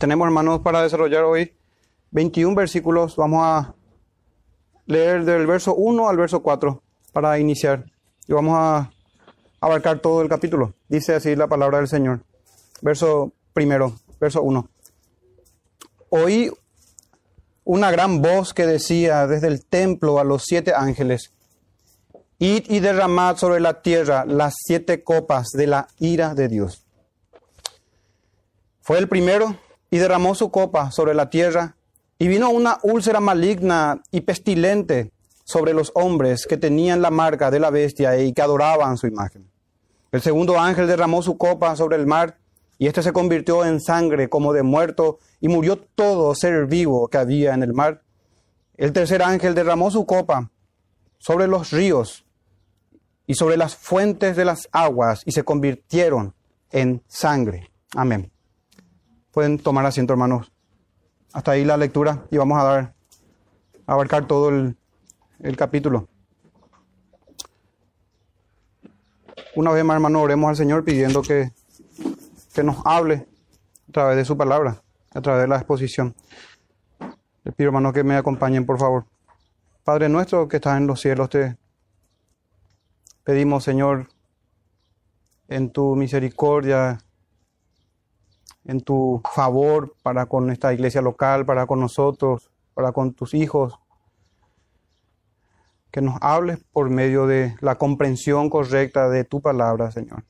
Tenemos, hermanos, para desarrollar hoy 21 versículos. Vamos a leer del verso 1 al verso 4 para iniciar. Y vamos a abarcar todo el capítulo. Dice así la palabra del Señor. Verso primero, verso 1. Oí una gran voz que decía desde el templo a los siete ángeles, Id y derramad sobre la tierra las siete copas de la ira de Dios. Fue el primero y derramó su copa sobre la tierra, y vino una úlcera maligna y pestilente sobre los hombres que tenían la marca de la bestia y que adoraban su imagen. El segundo ángel derramó su copa sobre el mar, y éste se convirtió en sangre como de muerto, y murió todo ser vivo que había en el mar. El tercer ángel derramó su copa sobre los ríos y sobre las fuentes de las aguas, y se convirtieron en sangre. Amén. Pueden tomar asiento, hermanos. Hasta ahí la lectura y vamos a dar abarcar todo el, capítulo. Una vez más, hermano, oremos al Señor pidiendo que, que nos hable a través de su palabra, a través de la exposición. Les pido, hermano, que me acompañen, por favor. Padre nuestro que estás en los cielos, te pedimos, Señor, en tu misericordia, en tu favor para con esta iglesia local, para con nosotros, para con tus hijos, que nos hables por medio de la comprensión correcta de tu palabra, Señor.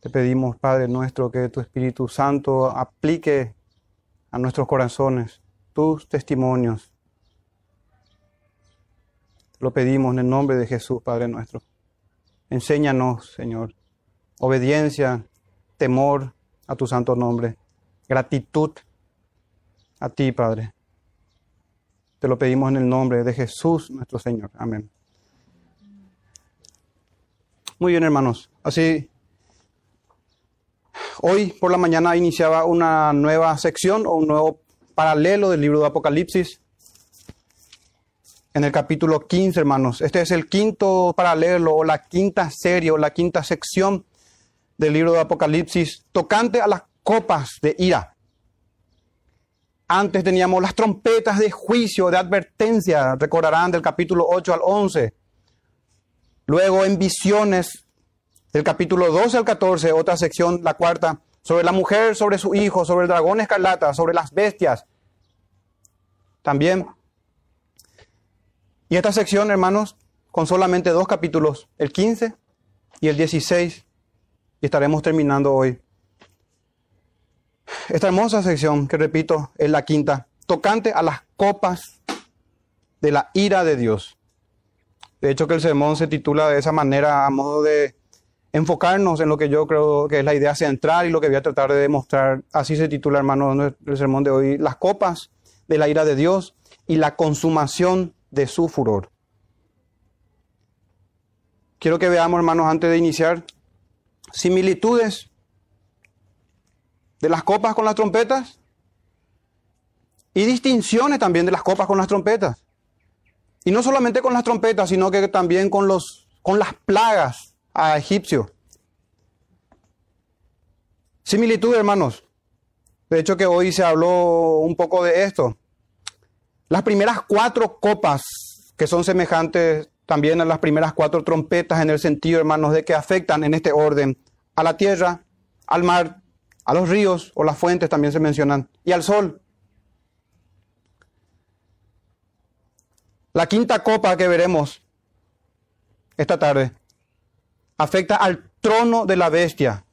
Te pedimos, Padre nuestro, que tu Espíritu Santo aplique a nuestros corazones tus testimonios. Lo pedimos en el nombre de Jesús, Padre nuestro. Enséñanos, Señor, obediencia, temor a tu santo nombre, gratitud a ti, Padre. Te lo pedimos en el nombre de Jesús, nuestro Señor. Amén. Muy bien, hermanos. Así, hoy por la mañana iniciaba una nueva sección o un nuevo paralelo del libro de Apocalipsis. En el capítulo 15, hermanos. Este es el quinto paralelo o la quinta serie o la quinta sección del libro de Apocalipsis tocante a las copas de ira. Antes teníamos las trompetas de juicio, de advertencia, recordarán del capítulo 8 al 11. Luego en visiones del capítulo 12 al 14, otra sección, la cuarta, sobre la mujer, sobre su hijo, sobre el dragón escarlata, sobre las bestias. También. Y esta sección, hermanos, con solamente dos capítulos, el 15 y el 16, y estaremos terminando hoy. Esta hermosa sección, que repito, es la quinta, tocante a las copas de la ira de Dios. De hecho, que el sermón se titula de esa manera a modo de enfocarnos en lo que yo creo que es la idea central y lo que voy a tratar de demostrar. Así se titula, hermano, el sermón de hoy, las copas de la ira de Dios y la consumación de su furor. Quiero que veamos, hermanos, antes de iniciar, similitudes de las copas con las trompetas y distinciones también de las copas con las trompetas. Y no solamente con las trompetas, sino que también con, los, con las plagas a egipcio. Similitud, hermanos. De hecho que hoy se habló un poco de esto. Las primeras cuatro copas que son semejantes también a las primeras cuatro trompetas en el sentido, hermanos, de que afectan en este orden a la tierra, al mar, a los ríos o las fuentes también se mencionan, y al sol. La quinta copa que veremos esta tarde afecta al trono de la bestia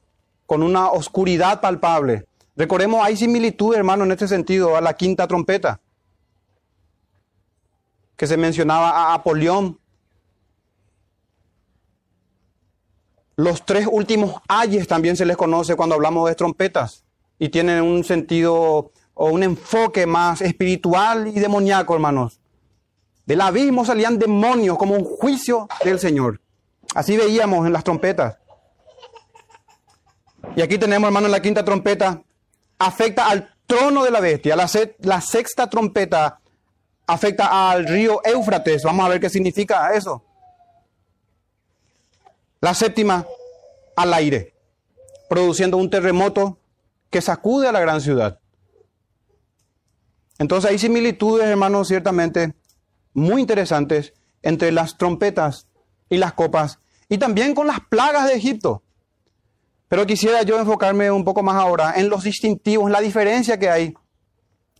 con una oscuridad palpable. Recordemos, hay similitud, hermano, en este sentido a la quinta trompeta que se mencionaba a Apolión. Los tres últimos ayes también se les conoce cuando hablamos de trompetas y tienen un sentido o un enfoque más espiritual y demoníaco, hermanos. Del abismo salían demonios como un juicio del Señor. Así veíamos en las trompetas. Y aquí tenemos, hermanos, la quinta trompeta. Afecta al trono de la bestia. La, la sexta trompeta afecta al río Éufrates. Vamos a ver qué significa eso. La séptima, al aire, produciendo un terremoto que sacude a la gran ciudad. Entonces hay similitudes, hermanos, ciertamente muy interesantes entre las trompetas y las copas y también con las plagas de Egipto. Pero quisiera yo enfocarme un poco más ahora en los distintivos, en la diferencia que hay.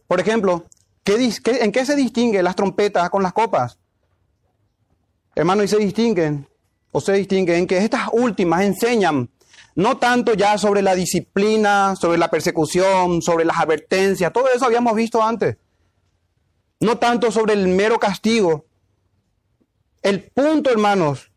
Por ejemplo, ¿en qué se distinguen las trompetas con las copas? Hermanos, y se distinguen, o se distinguen en que estas últimas enseñan no tanto ya sobre la disciplina, sobre la persecución, sobre las advertencias, todo eso habíamos visto antes. No tanto sobre el mero castigo. El punto, hermanos,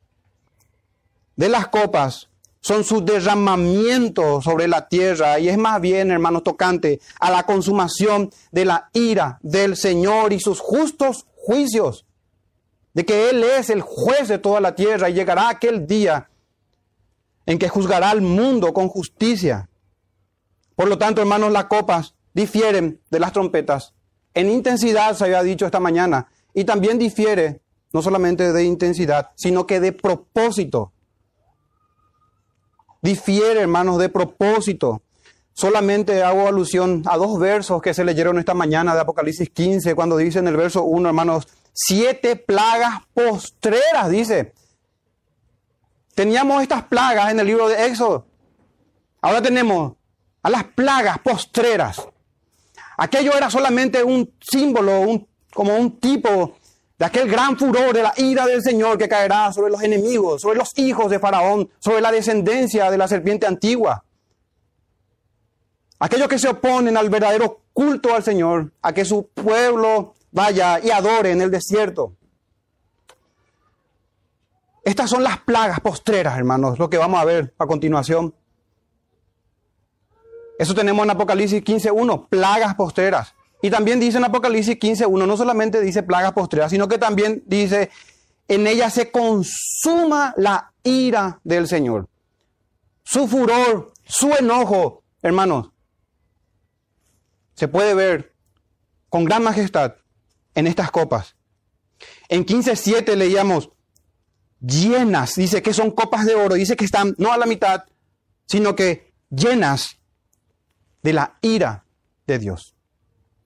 de las copas son su derramamiento sobre la tierra y es más bien, hermanos, tocante a la consumación de la ira del Señor y sus justos juicios, de que Él es el juez de toda la tierra y llegará aquel día en que juzgará al mundo con justicia. Por lo tanto, hermanos, las copas difieren de las trompetas. En intensidad, se había dicho esta mañana, y también difiere no solamente de intensidad, sino que de propósito difiere, hermanos, de propósito. Solamente hago alusión a dos versos que se leyeron esta mañana de Apocalipsis 15, cuando dice en el verso 1, hermanos, siete plagas postreras, dice. Teníamos estas plagas en el libro de Éxodo. Ahora tenemos a las plagas postreras. Aquello era solamente un símbolo, un, como un tipo de aquel gran furor de la ira del Señor que caerá sobre los enemigos, sobre los hijos de Faraón, sobre la descendencia de la serpiente antigua. Aquellos que se oponen al verdadero culto al Señor, a que su pueblo vaya y adore en el desierto. Estas son las plagas postreras, hermanos, lo que vamos a ver a continuación. Eso tenemos en Apocalipsis 15.1, plagas postreras. Y también dice en Apocalipsis 15.1, no solamente dice plagas postreras, sino que también dice, en ella se consuma la ira del Señor. Su furor, su enojo, hermanos, se puede ver con gran majestad en estas copas. En 15.7 leíamos, llenas, dice que son copas de oro, dice que están no a la mitad, sino que llenas de la ira de Dios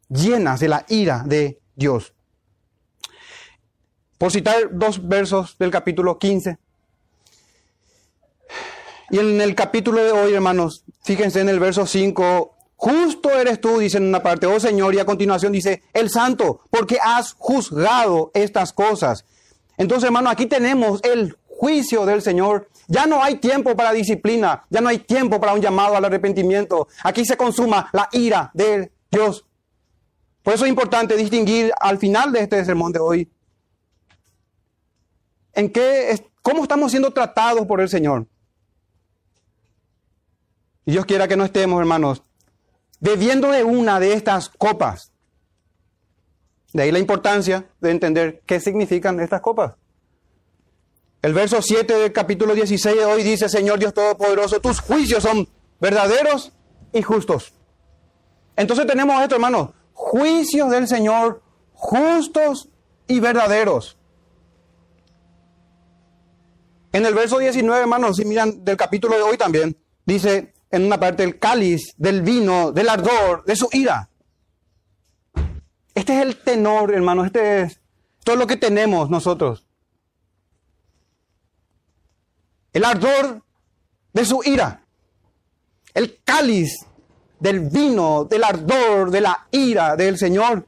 llenas de la ira de Dios. Por citar dos versos del capítulo 15. Y en el capítulo de hoy, hermanos, fíjense en el verso 5, justo eres tú, dice en una parte, oh Señor, y a continuación dice, el santo, porque has juzgado estas cosas. Entonces, hermano, aquí tenemos el juicio del Señor. Ya no hay tiempo para disciplina, ya no hay tiempo para un llamado al arrepentimiento. Aquí se consuma la ira de Dios. Por eso es importante distinguir al final de este sermón de hoy en qué, cómo estamos siendo tratados por el Señor. Y Dios quiera que no estemos, hermanos, bebiendo de una de estas copas. De ahí la importancia de entender qué significan estas copas. El verso 7 del capítulo 16 de hoy dice, Señor Dios Todopoderoso, tus juicios son verdaderos y justos. Entonces tenemos esto, hermanos, juicios del Señor justos y verdaderos. En el verso 19, hermanos, si miran del capítulo de hoy también, dice en una parte el cáliz del vino, del ardor, de su ira. Este es el tenor, hermanos, este es todo lo que tenemos nosotros. El ardor de su ira. El cáliz del vino, del ardor, de la ira del Señor.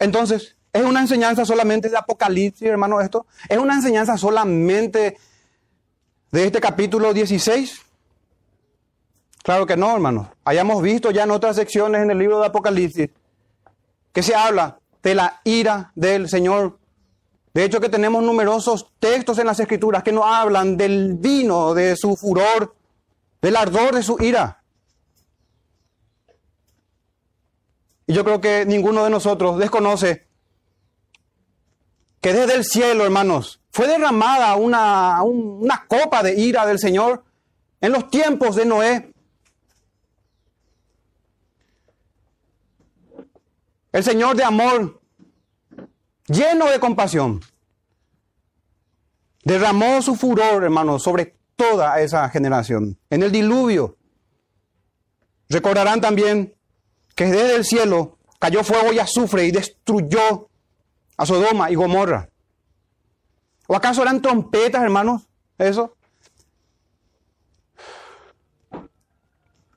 Entonces, ¿es una enseñanza solamente de Apocalipsis, hermano, esto? ¿Es una enseñanza solamente de este capítulo 16? Claro que no, hermano. Hayamos visto ya en otras secciones en el libro de Apocalipsis que se habla de la ira del Señor. De hecho, que tenemos numerosos textos en las Escrituras que nos hablan del vino, de su furor, del ardor de su ira. Y yo creo que ninguno de nosotros desconoce que desde el cielo, hermanos, fue derramada una, una copa de ira del Señor en los tiempos de Noé. El Señor de amor, lleno de compasión, derramó su furor, hermanos, sobre toda esa generación. En el diluvio. Recordarán también que desde el cielo cayó fuego y azufre y destruyó a Sodoma y Gomorra. ¿O acaso eran trompetas, hermanos? Eso.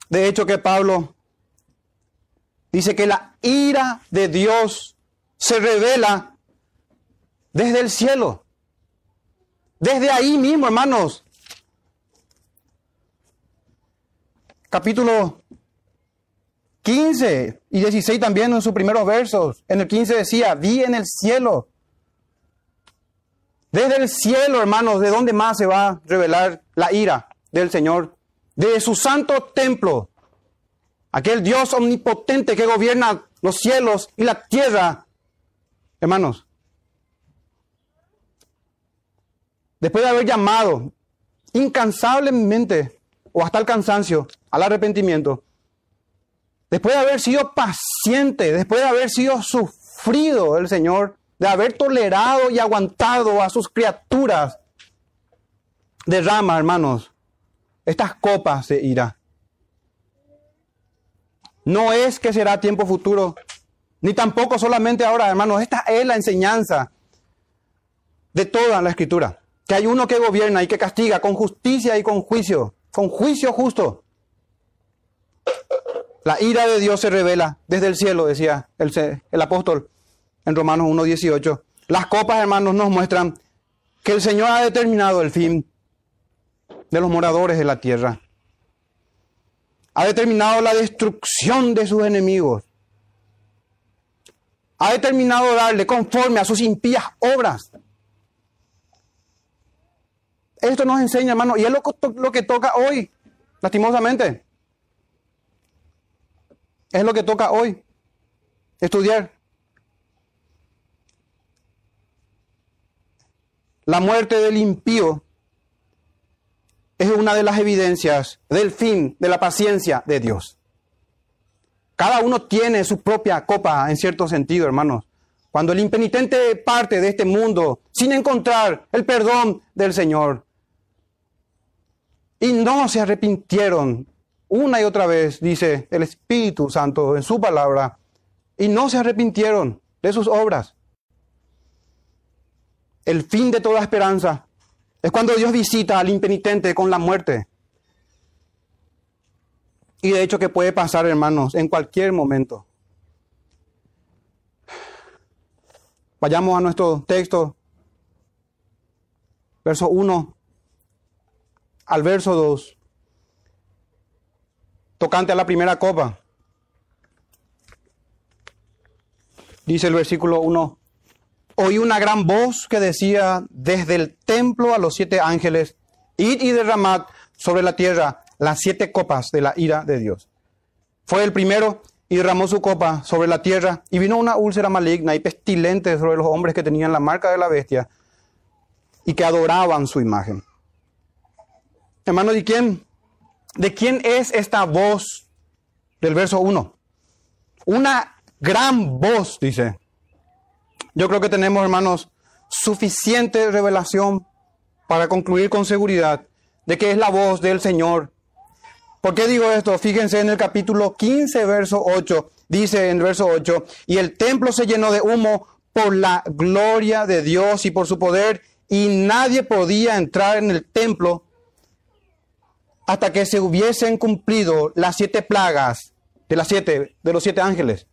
De hecho que Pablo dice que la ira de Dios se revela desde el cielo. Desde ahí mismo, hermanos. Capítulo 15 y 16 también en sus primeros versos. En el 15 decía, vi en el cielo. Desde el cielo, hermanos, ¿de dónde más se va a revelar la ira del Señor? De su santo templo. Aquel Dios omnipotente que gobierna los cielos y la tierra. Hermanos, después de haber llamado incansablemente o hasta el cansancio al arrepentimiento, después de haber sido paciente, después de haber sido sufrido el Señor, de haber tolerado y aguantado a sus criaturas, derrama, hermanos, estas copas de ira. No es que será tiempo futuro, ni tampoco solamente ahora, hermanos. Esta es la enseñanza de toda la escritura. Que hay uno que gobierna y que castiga con justicia y con juicio, con juicio justo. La ira de Dios se revela desde el cielo, decía el, apóstol en Romanos 1.18. Las copas, hermanos, nos muestran que el Señor ha determinado el fin de los moradores de la tierra. Ha determinado la destrucción de sus enemigos. Ha determinado darle conforme a sus impías obras. Esto nos enseña, hermano, y es lo que toca hoy, lastimosamente. Es lo que toca hoy, estudiar. La muerte del impío es una de las evidencias del fin de la paciencia de Dios. Cada uno tiene su propia copa en cierto sentido, hermanos. Cuando el impenitente parte de este mundo sin encontrar el perdón del Señor y no se arrepintieron una y otra vez, dice el Espíritu Santo en su palabra, y no se arrepintieron de sus obras el fin de toda esperanza. Es cuando Dios visita al impenitente con la muerte. Y de hecho que puede pasar, hermanos, en cualquier momento. Vayamos a nuestro texto, verso 1 al verso 2, tocante a la primera copa. Dice el versículo 1, oí una gran voz que decía desde el templo a los siete ángeles, id y derramad sobre la tierra las siete copas de la ira de Dios. Fue el primero y derramó su copa sobre la tierra y vino una úlcera maligna y pestilente sobre los hombres que tenían la marca de la bestia y que adoraban su imagen. Hermano, ¿de quién? ¿De quién es esta voz del verso 1? Una gran voz, dice. Yo creo que tenemos, hermanos, suficiente revelación para concluir con seguridad de que es la voz del Señor. ¿Por qué digo esto? Fíjense en el capítulo 15, verso 8. Dice en verso 8, y el templo se llenó de humo por la gloria de Dios y por su poder, y nadie podía entrar en el templo hasta que se hubiesen cumplido las siete plagas de las siete, de los siete ángeles.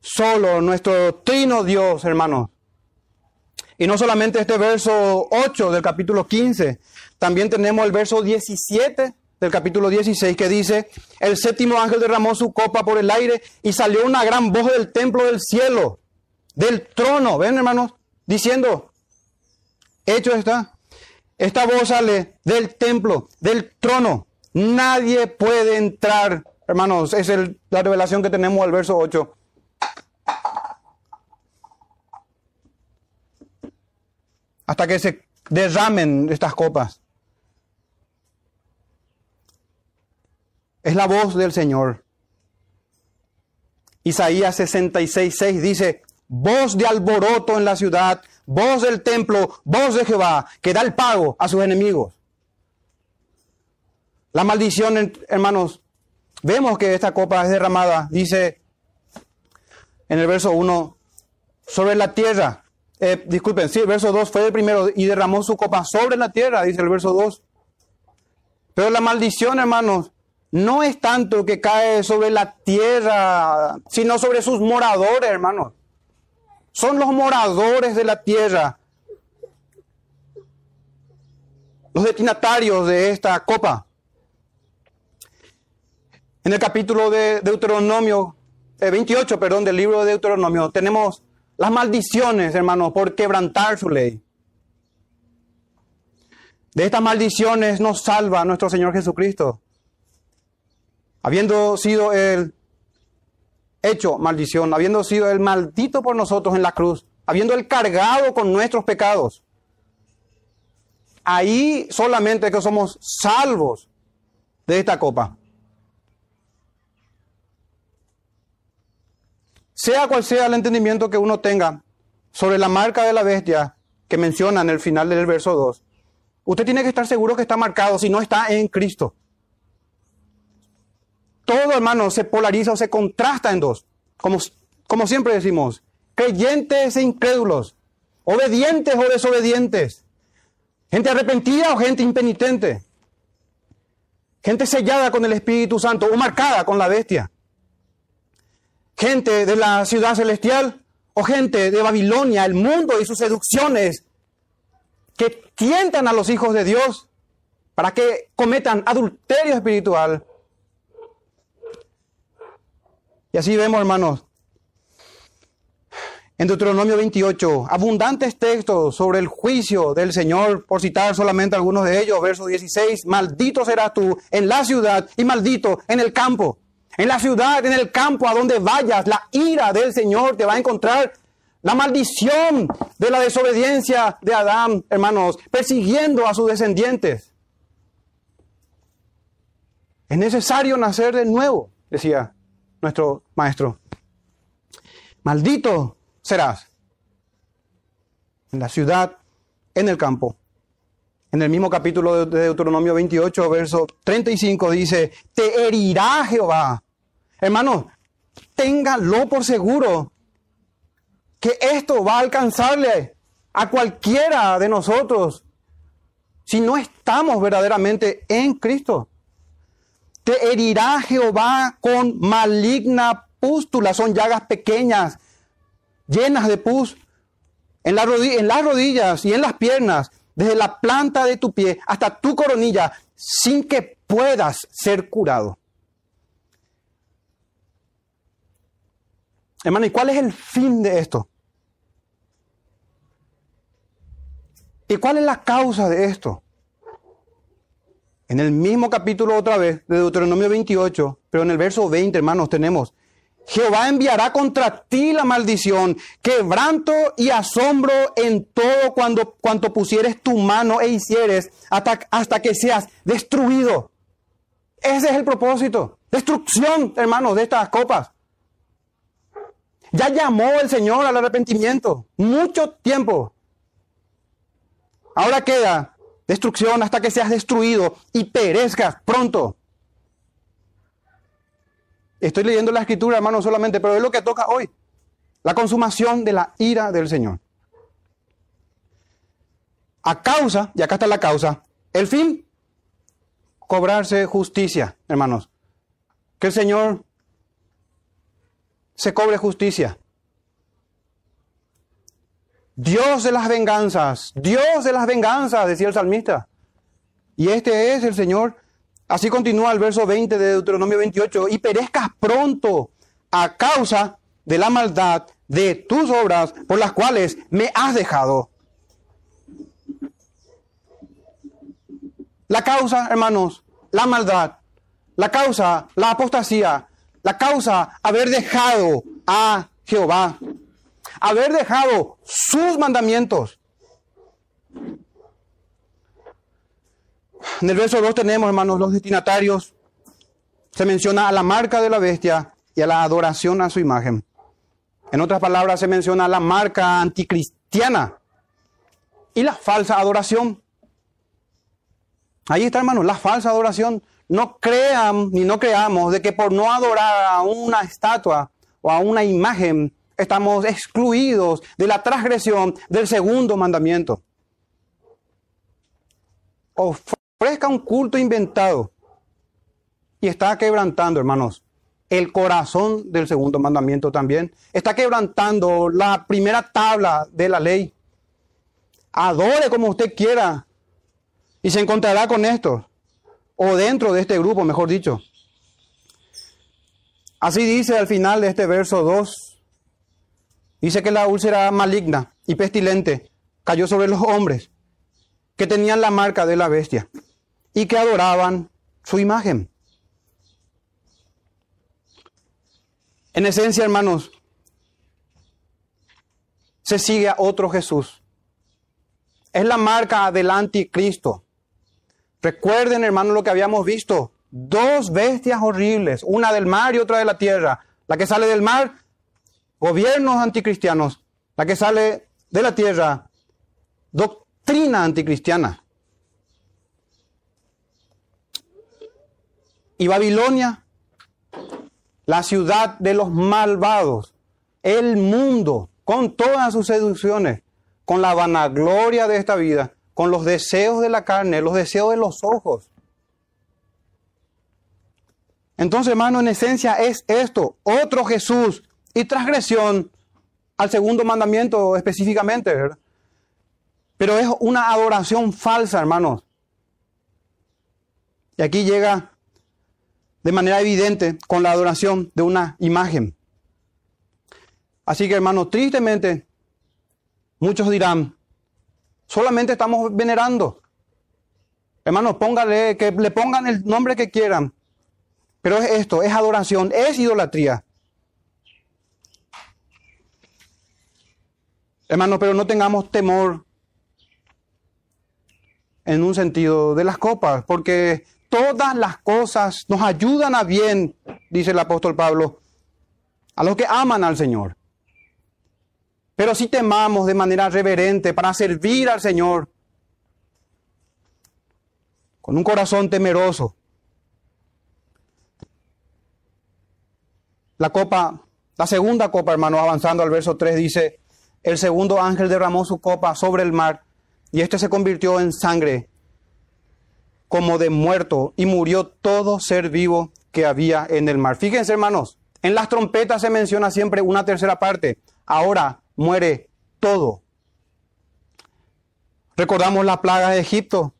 Solo nuestro trino Dios, hermanos. Y no solamente este verso 8 del capítulo 15, también tenemos el verso 17 del capítulo 16 que dice, el séptimo ángel derramó su copa por el aire y salió una gran voz del templo del cielo, del trono, ven hermanos, diciendo, hecho está, esta voz sale del templo, del trono, nadie puede entrar, hermanos, es la revelación que tenemos al verso 8 hasta que se derramen estas copas. Es la voz del Señor. Isaías 66, 6 dice, voz de alboroto en la ciudad, voz del templo, voz de Jehová, que da el pago a sus enemigos. La maldición, hermanos, vemos que esta copa es derramada, dice en el verso 1, sobre la tierra. Eh, disculpen, sí, el verso 2 fue el primero y derramó su copa sobre la tierra, dice el verso 2. Pero la maldición, hermanos, no es tanto que cae sobre la tierra, sino sobre sus moradores, hermanos. Son los moradores de la tierra, los destinatarios de esta copa. En el capítulo de Deuteronomio, 28, eh, perdón, del libro de Deuteronomio, tenemos las maldiciones, hermanos, por quebrantar su ley. De estas maldiciones nos salva nuestro Señor Jesucristo. Habiendo sido el hecho maldición, habiendo sido el maldito por nosotros en la cruz, habiendo el cargado con nuestros pecados. Ahí solamente que somos salvos de esta copa. Sea cual sea el entendimiento que uno tenga sobre la marca de la bestia que menciona en el final del verso 2, usted tiene que estar seguro que está marcado si no está en Cristo. Todo, hermano, se polariza o se contrasta en dos. Como, como siempre decimos, creyentes e incrédulos, obedientes o desobedientes, gente arrepentida o gente impenitente, gente sellada con el Espíritu Santo o marcada con la bestia, gente de la ciudad celestial o gente de Babilonia, el mundo y sus seducciones que tientan a los hijos de Dios para que cometan adulterio espiritual y así vemos, hermanos, en Deuteronomio 28, abundantes textos sobre el juicio del Señor, por citar solamente algunos de ellos, verso 16, maldito serás tú en la ciudad y maldito en el campo. En la ciudad, en el campo, a donde vayas, la ira del Señor te va a encontrar. La maldición de la desobediencia de Adán, hermanos, persiguiendo a sus descendientes. Es necesario nacer de nuevo, decía nuestro maestro. Maldito serás en la ciudad, en el campo. En el mismo capítulo de Deuteronomio 28, verso 35 dice, te herirá Jehová. Hermano, téngalo por seguro que esto va a alcanzarle a cualquiera de nosotros si no estamos verdaderamente en Cristo. Te herirá Jehová con maligna pústula. Son llagas pequeñas, llenas de pus, en, la en las rodillas y en las piernas, desde la planta de tu pie hasta tu coronilla, sin que puedas ser curado. Hermano, ¿y cuál es el fin de esto? ¿Y cuál es la causa de esto? En el mismo capítulo otra vez de Deuteronomio 28, pero en el verso 20, hermanos, tenemos, Jehová enviará contra ti la maldición, quebranto y asombro en todo cuando, cuanto pusieres tu mano e hicieres hasta, hasta que seas destruido. Ese es el propósito. Destrucción, hermanos, de estas copas. Ya llamó el Señor al arrepentimiento. Mucho tiempo. Ahora queda destrucción hasta que seas destruido y perezcas pronto. Estoy leyendo la escritura, hermano, solamente, pero es lo que toca hoy. La consumación de la ira del Señor. A causa, y acá está la causa, el fin, cobrarse justicia, hermanos. Que el Señor se cobre justicia. Dios de las venganzas, Dios de las venganzas, decía el salmista. Y este es el Señor. Así continúa el verso 20 de Deuteronomio 28, y perezcas pronto a causa de la maldad de tus obras por las cuales me has dejado. La causa, hermanos, la maldad, la causa, la apostasía, la causa, haber dejado a Jehová haber dejado sus mandamientos. En el verso 2 tenemos, hermanos, los destinatarios. Se menciona a la marca de la bestia y a la adoración a su imagen. En otras palabras, se menciona la marca anticristiana y la falsa adoración. Ahí está, hermanos, la falsa adoración. no crean ni no creamos de que por no adorar a una estatua o a una imagen estamos excluidos de la transgresión del segundo mandamiento. Ofrezca un culto inventado y está quebrantando, hermanos, el corazón del segundo mandamiento también. Está quebrantando la primera tabla de la ley. Adore como usted quiera y se encontrará con esto, o dentro de este grupo, mejor dicho. Así dice al final de este verso 2, dice que la úlcera maligna y pestilente cayó sobre los hombres que tenían la marca de la bestia y que adoraban su imagen. En esencia, hermanos, se sigue a otro Jesús. Es la marca del anticristo. Recuerden, hermanos, lo que habíamos visto. Dos bestias horribles, una del mar y otra de la tierra. La que sale del mar, gobiernos anticristianos. La que sale de la tierra, doctrina anticristiana. Y Babilonia la ciudad de los malvados, el mundo, con todas sus seducciones, con la vanagloria de esta vida, con los deseos de la carne, los deseos de los ojos. Entonces, hermano, en esencia es esto, otro Jesús y transgresión al segundo mandamiento específicamente, ¿verdad? Pero es una adoración falsa, hermanos. Y aquí llega de manera evidente con la adoración de una imagen. Así que hermanos, tristemente, muchos dirán, solamente estamos venerando. Hermanos, póngale, que le pongan el nombre que quieran. Pero es esto, es adoración, es idolatría. Hermanos, pero no tengamos temor en un sentido de las copas, porque todas las cosas nos ayudan a bien, dice el apóstol Pablo, a los que aman al Señor. Pero si temamos de manera reverente para servir al Señor, con un corazón temeroso. La copa, la segunda copa, hermano, avanzando al verso 3, dice, el segundo ángel derramó su copa sobre el mar y este se convirtió en sangre como de muerto y murió todo ser vivo que había en el mar. Fíjense, hermanos, en las trompetas se menciona siempre una tercera parte. Ahora muere todo. Recordamos la plaga de Egipto.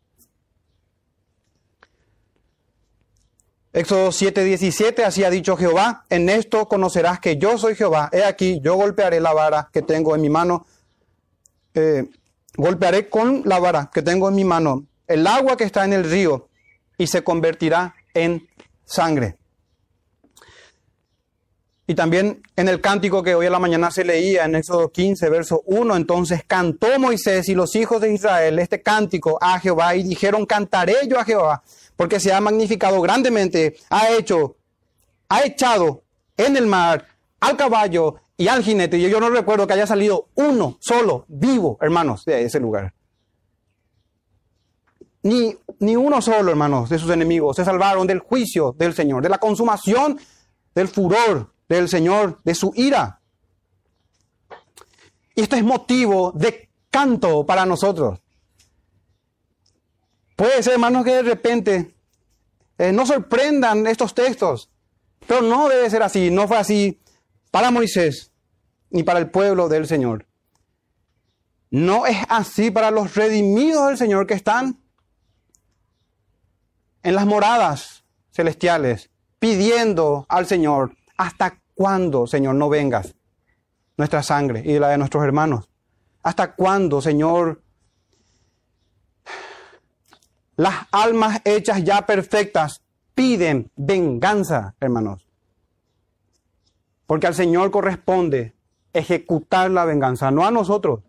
Éxodo 7:17, así ha dicho Jehová, en esto conocerás que yo soy Jehová. He aquí, yo golpearé la vara que tengo en mi mano. Eh, golpearé con la vara que tengo en mi mano el agua que está en el río y se convertirá en sangre. Y también en el cántico que hoy a la mañana se leía en Éxodo 15, verso 1, entonces cantó Moisés y los hijos de Israel este cántico a Jehová y dijeron, cantaré yo a Jehová, porque se ha magnificado grandemente, ha hecho, ha echado en el mar al caballo y al jinete. Y yo no recuerdo que haya salido uno solo, vivo, hermanos, de ese lugar. Ni, ni uno solo, hermanos, de sus enemigos se salvaron del juicio del Señor, de la consumación del furor del Señor, de su ira. Y esto es motivo de canto para nosotros. Puede ser, hermanos, que de repente eh, no sorprendan estos textos, pero no debe ser así, no fue así para Moisés ni para el pueblo del Señor. No es así para los redimidos del Señor que están en las moradas celestiales, pidiendo al Señor, ¿hasta cuándo, Señor, no vengas nuestra sangre y la de nuestros hermanos? ¿Hasta cuándo, Señor, las almas hechas ya perfectas piden venganza, hermanos? Porque al Señor corresponde ejecutar la venganza, no a nosotros.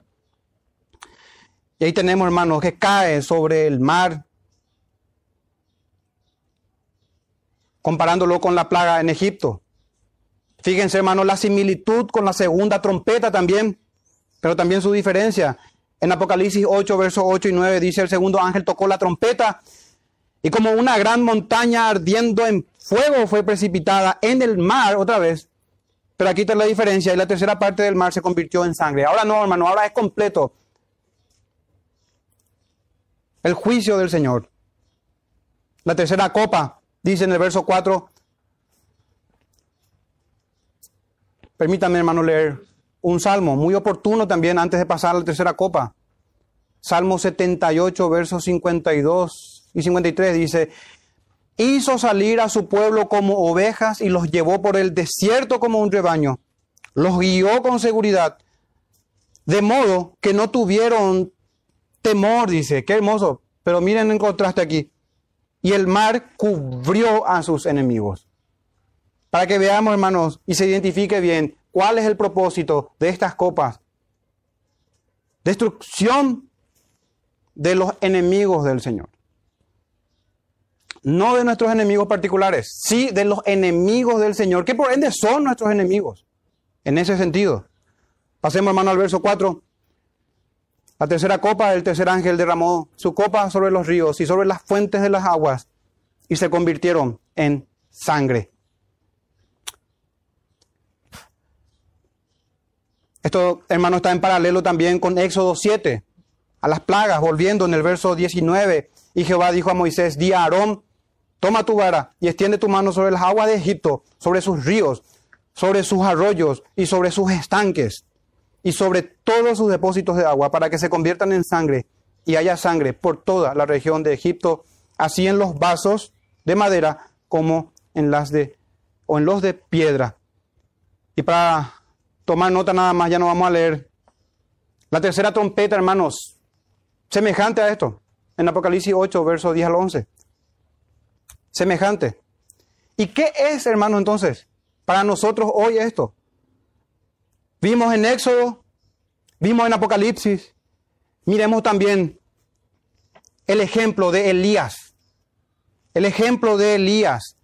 Y ahí tenemos, hermanos, que cae sobre el mar comparándolo con la plaga en Egipto. Fíjense, hermanos, la similitud con la segunda trompeta también, pero también su diferencia. En Apocalipsis 8, versos 8 y 9 dice, el segundo ángel tocó la trompeta Y como una gran montaña ardiendo en fuego fue precipitada en el mar otra vez. Pero aquí está la diferencia y la tercera parte del mar se convirtió en sangre. Ahora no, hermano, ahora es completo. El juicio del Señor. La tercera copa, dice en el verso 4. Permítanme, hermano, leer un salmo muy oportuno también antes de pasar a la tercera copa. Salmo 78, versos 52 y 53 dice, hizo salir a su pueblo como ovejas y los llevó por el desierto como un rebaño. Los guió con seguridad, de modo que no tuvieron temor, dice, qué hermoso. Pero miren en contraste aquí. Y el mar cubrió a sus enemigos. Para que veamos, hermanos, y se identifique bien cuál es el propósito de estas copas. Destrucción de los enemigos del Señor. No de nuestros enemigos particulares, sí de los enemigos del Señor, que por ende son nuestros enemigos. En ese sentido. Pasemos, hermano, al verso 4. La tercera copa, el tercer ángel derramó su copa sobre los ríos y sobre las fuentes de las aguas y se convirtieron en sangre. Esto, hermano, está en paralelo también con Éxodo 7, a las plagas, volviendo en el verso 19. Y Jehová dijo a Moisés, di a Aarón, toma tu vara y extiende tu mano sobre las aguas de Egipto, sobre sus ríos, sobre sus arroyos y sobre sus estanques y sobre todos sus depósitos de agua, para que se conviertan en sangre y haya sangre por toda la región de Egipto, así en los vasos de madera como en los de piedra. Y para tomar nota nada más, ya no vamos a leer. La tercera trompeta, hermanos, semejante a esto, en Apocalipsis 8, versos 10 al 11. Semejante. ¿Y qué es, hermano, entonces? Para nosotros hoy esto. Vimos en Éxodo, vimos en Apocalipsis, miremos también el ejemplo de Elías. El ejemplo de Elías.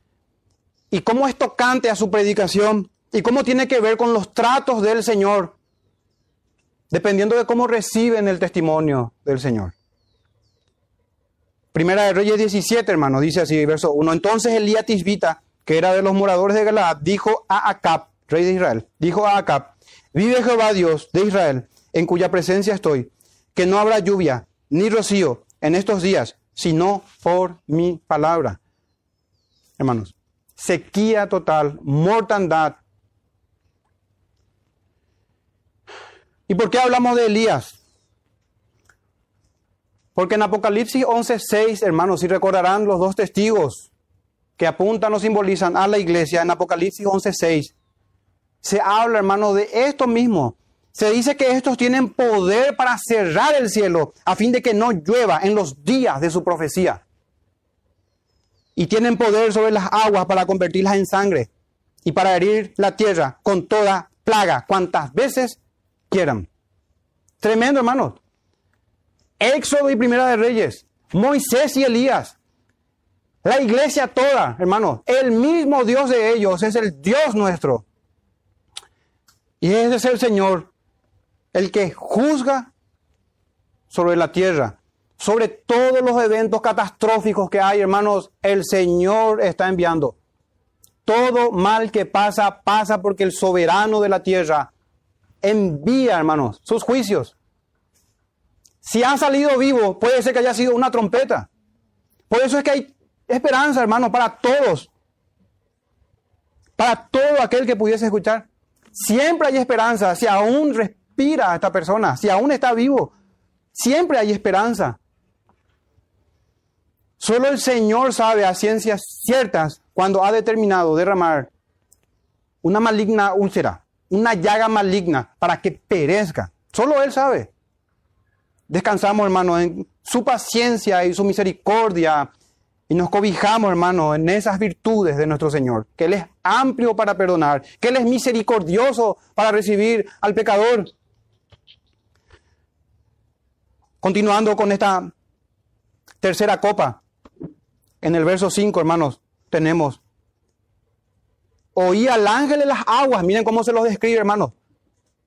Y cómo es tocante a su predicación ¿Y cómo tiene que ver con los tratos del Señor? Dependiendo de cómo reciben el testimonio del Señor. Primera de Reyes 17, hermano, dice así, verso 1. Entonces Elías Tisbita, que era de los moradores de Galaad, dijo a Acab, rey de Israel, dijo a Acab, vive Jehová Dios de Israel, en cuya presencia estoy, que no habrá lluvia ni rocío en estos días, sino por mi palabra. Hermanos, sequía total, mortandad, ¿Y por qué hablamos de Elías? Porque en Apocalipsis 11:6, hermanos, si recordarán los dos testigos que apuntan o simbolizan a la iglesia en Apocalipsis 11:6, se habla, hermano, de esto mismo. Se dice que estos tienen poder para cerrar el cielo a fin de que no llueva en los días de su profecía. Y tienen poder sobre las aguas para convertirlas en sangre y para herir la tierra con toda plaga, cuantas veces quieran. Tremendo, hermano. Éxodo y Primera de Reyes, Moisés y Elías, la iglesia toda, hermano, el mismo Dios de ellos es el Dios nuestro. Y ese es el Señor, el que juzga sobre la tierra, sobre todos los eventos catastróficos que hay, hermanos, el Señor está enviando. Todo mal que pasa, pasa porque el soberano de la tierra envía, hermanos, sus juicios. Si ha salido vivo, puede ser que haya sido una trompeta. Por eso es que hay esperanza, hermano, para todos. Para todo aquel que pudiese escuchar. Siempre hay esperanza. Si aún respira esta persona, si aún está vivo, siempre hay esperanza. Solo el Señor sabe a ciencias ciertas cuando ha determinado derramar una maligna úlcera una llaga maligna para que perezca. Solo Él sabe. Descansamos, hermano, en su paciencia y su misericordia y nos cobijamos, hermano, en esas virtudes de nuestro Señor, que Él es amplio para perdonar, que Él es misericordioso para recibir al pecador. Continuando con esta tercera copa, en el verso 5, hermanos, tenemos oía al ángel de las aguas. Miren cómo se los describe, hermanos.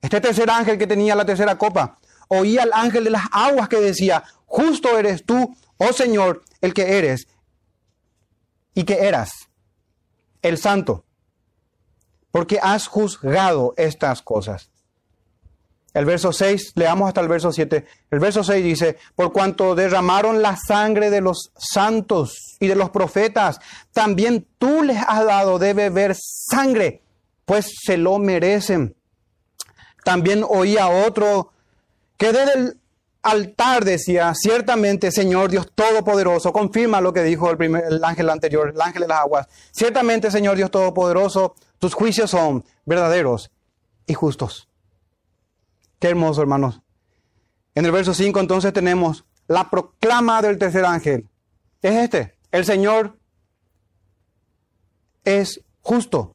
Este tercer ángel que tenía la tercera copa, oía al ángel de las aguas que decía, justo eres tú, oh Señor, el que eres, y que eras el santo, porque has juzgado estas cosas. El verso 6, leamos hasta el verso 7. El verso 6 dice, por cuanto derramaron la sangre de los santos y de los profetas, también tú les has dado de beber sangre, pues se lo merecen. También oía otro que desde el altar decía, ciertamente Señor Dios Todopoderoso, confirma lo que dijo el, primer, el ángel anterior, el ángel de las aguas, ciertamente Señor Dios Todopoderoso, tus juicios son verdaderos y justos. Qué hermoso, hermanos. En el verso 5 entonces tenemos la proclama del tercer ángel. Es este, el Señor es justo.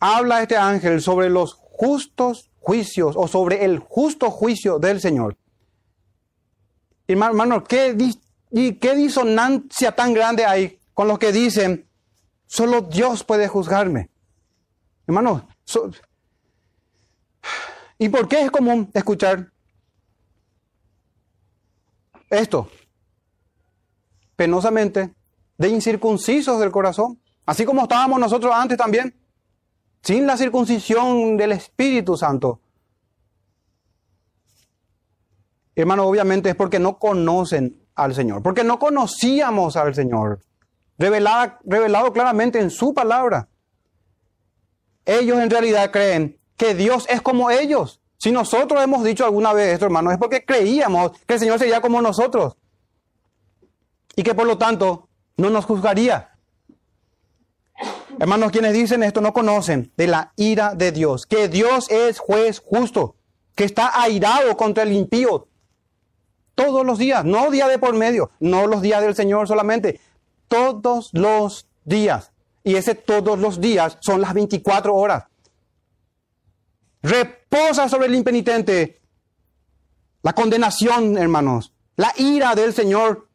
Habla este ángel sobre los justos juicios o sobre el justo juicio del Señor. Hermano, ¿qué, ¿qué disonancia tan grande hay con los que dicen, solo Dios puede juzgarme? Hermano, ¿y por qué es común escuchar esto? Penosamente, de incircuncisos del corazón, así como estábamos nosotros antes también sin la circuncisión del Espíritu Santo. Hermano, obviamente es porque no conocen al Señor, porque no conocíamos al Señor, revelado, revelado claramente en su palabra. Ellos en realidad creen que Dios es como ellos. Si nosotros hemos dicho alguna vez esto, hermano, es porque creíamos que el Señor sería como nosotros y que por lo tanto no nos juzgaría. Hermanos, quienes dicen esto no conocen de la ira de Dios, que Dios es juez justo, que está airado contra el impío todos los días, no día de por medio, no los días del Señor solamente, todos los días. Y ese todos los días son las 24 horas. Reposa sobre el impenitente. La condenación, hermanos, la ira del Señor,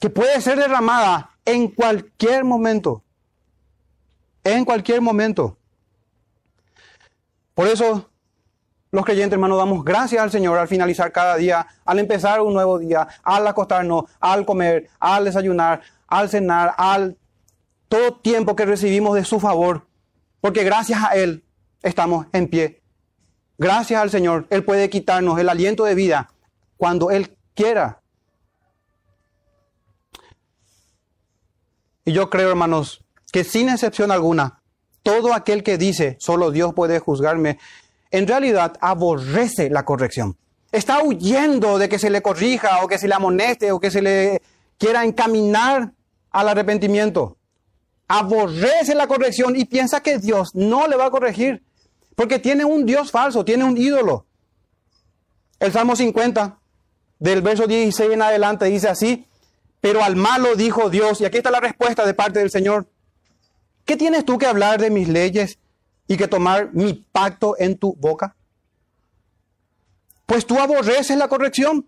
que puede ser derramada en cualquier momento. En cualquier momento. Por eso los creyentes, hermanos, damos gracias al Señor al finalizar cada día, al empezar un nuevo día, al acostarnos, al comer, al desayunar, al cenar, al todo tiempo que recibimos de su favor, porque gracias a Él estamos en pie. Gracias al Señor, Él puede quitarnos el aliento de vida cuando Él quiera. Y yo creo, hermanos, que sin excepción alguna, todo aquel que dice, solo Dios puede juzgarme, en realidad aborrece la corrección. Está huyendo de que se le corrija o que se le amoneste o que se le quiera encaminar al arrepentimiento. Aborrece la corrección y piensa que Dios no le va a corregir porque tiene un Dios falso, tiene un ídolo. El Salmo 50, del verso 16 en adelante, dice así, pero al malo dijo Dios, y aquí está la respuesta de parte del Señor, ¿Qué tienes tú que hablar de mis leyes y que tomar mi pacto en tu boca? Pues tú aborreces la corrección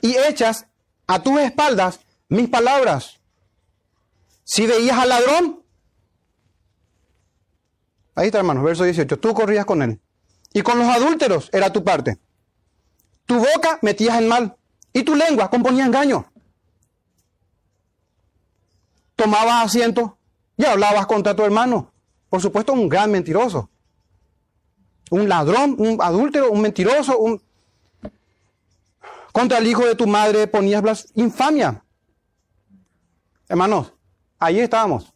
y echas a tus espaldas mis palabras. Si veías al ladrón, ahí está hermano, verso 18, tú corrías con él. Y con los adúlteros era tu parte. Tu boca metías en mal y tu lengua componía engaño. Tomabas asiento y hablabas contra tu hermano. Por supuesto, un gran mentiroso. Un ladrón, un adúltero, un mentiroso. Contra el hijo de tu madre ponías blas... infamia. Hermanos, ahí estábamos.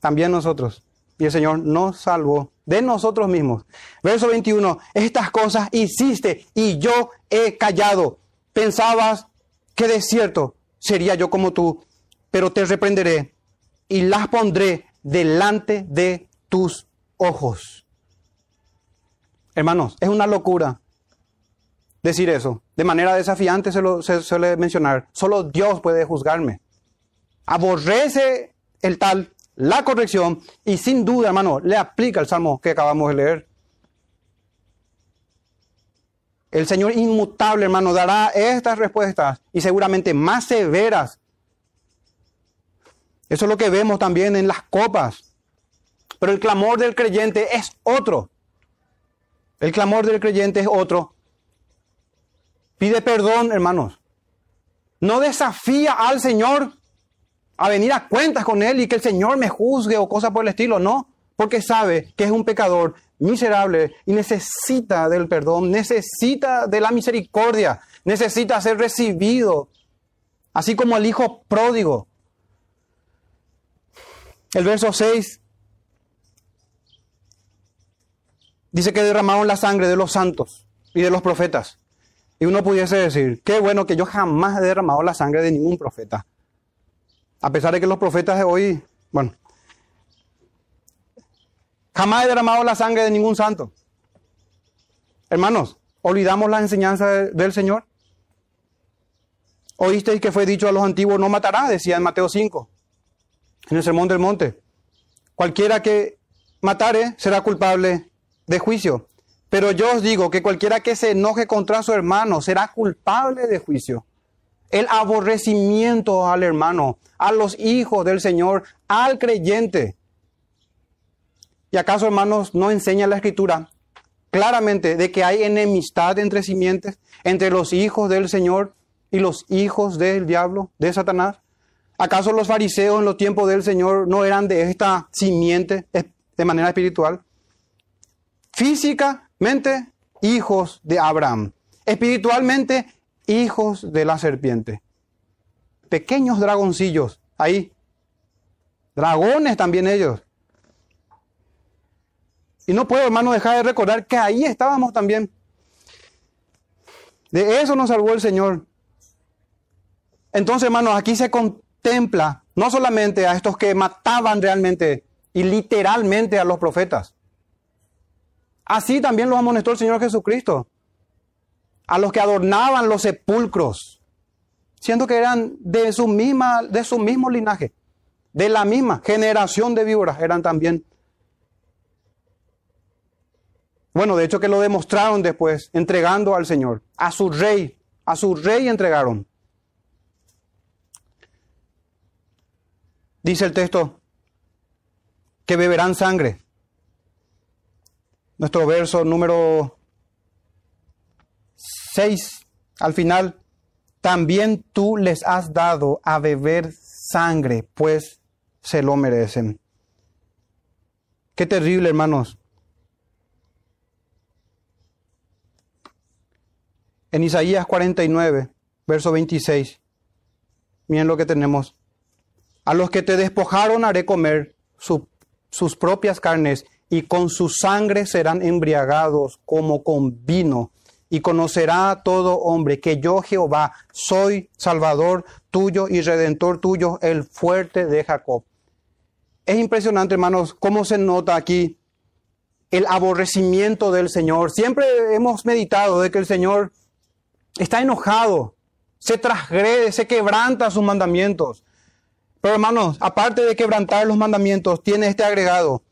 También nosotros. Y el Señor nos salvó de nosotros mismos. Verso 21. Estas cosas hiciste y yo he callado. Pensabas que de cierto sería yo como tú, pero te reprenderé y las pondré delante de tus ojos. Hermanos, es una locura decir eso. De manera desafiante se, lo, se suele mencionar. Solo Dios puede juzgarme. Aborrece el tal la corrección y sin duda, hermano, le aplica el salmo que acabamos de leer. El Señor inmutable, hermano, dará estas respuestas y seguramente más severas eso es lo que vemos también en las copas. Pero el clamor del creyente es otro. El clamor del creyente es otro. Pide perdón, hermanos. no desafía al Señor a venir a cuentas con Él y que el Señor me juzgue o cosas por el estilo, no, porque sabe que es un pecador miserable y necesita del perdón, necesita de la misericordia, necesita ser recibido, así como el hijo pródigo. El verso 6 dice que derramaron la sangre de los santos y de los profetas. Y uno pudiese decir, qué bueno que yo jamás he derramado la sangre de ningún profeta. A pesar de que los profetas de hoy, bueno, jamás he derramado la sangre de ningún santo. Hermanos, ¿olvidamos la enseñanza del Señor? Oísteis que fue dicho a los antiguos, no matará, decía en Mateo 5, en el Sermón del Monte. Cualquiera que matare será culpable de juicio. Pero yo os digo que cualquiera que se enoje contra su hermano será culpable de juicio. El aborrecimiento al hermano, a los hijos del Señor, al creyente. ¿Y acaso, hermanos, no enseña la Escritura claramente de que hay enemistad entre simientes, entre los hijos del Señor y los hijos del diablo, de Satanás? ¿Acaso los fariseos en los tiempos del Señor no eran de esta simiente de manera espiritual? Físicamente, hijos de Abraham. Espiritualmente, hijos de la serpiente. Pequeños dragoncillos ahí. Dragones también ellos. Y no puedo, hermano, dejar de recordar que ahí estábamos también. De eso nos salvó el Señor. Entonces, hermanos, aquí se contempla no solamente a estos que mataban realmente y literalmente a los profetas. Así también los amonestó el Señor Jesucristo a los que adornaban los sepulcros, siendo que eran de su, misma, de su mismo linaje, de la misma generación de víboras, eran también. Bueno, de hecho que lo demostraron después, entregando al Señor, a su rey, a su rey entregaron. Dice el texto que beberán sangre. Nuestro verso número 6, al final, también tú les has dado a beber sangre, pues se lo merecen. Qué terrible, hermanos. En Isaías 49, verso 26, miren lo que tenemos. A los que te despojaron haré comer sus propias carnes y con su sangre serán embriagados como con vino y conocerá todo hombre que yo Jehová soy Salvador tuyo y Redentor tuyo, el fuerte de Jacob. Es impresionante, hermanos, cómo se nota aquí el aborrecimiento del Señor. Siempre hemos meditado de que el Señor está enojado, se transgrede, se quebranta sus mandamientos. Pero hermanos, aparte de quebrantar los mandamientos, tiene este agregado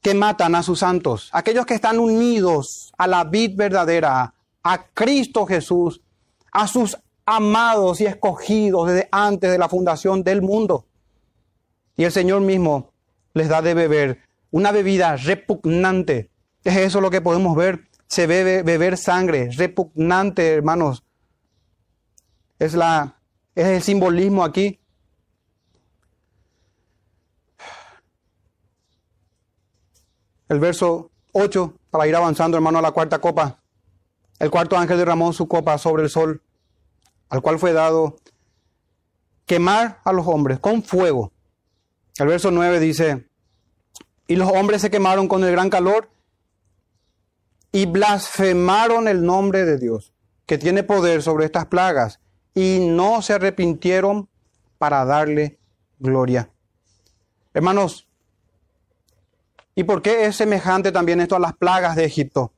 que matan a sus santos, aquellos que están unidos a la vid verdadera, a Cristo Jesús, a sus amados y escogidos desde antes de la fundación del mundo. Y el Señor mismo les da de beber una bebida repugnante. Es eso lo que podemos ver. Se bebe beber sangre, repugnante, hermanos. Es, la, es el simbolismo aquí. El verso 8, para ir avanzando, hermano, a la cuarta copa. El cuarto ángel derramó su copa sobre el sol, al cual fue dado quemar a los hombres con fuego. El verso 9 dice, y los hombres se quemaron con el gran calor y blasfemaron el nombre de Dios, que tiene poder sobre estas plagas, y no se arrepintieron para darle gloria. Hermanos, ¿y por qué es semejante también esto a las plagas de Egipto?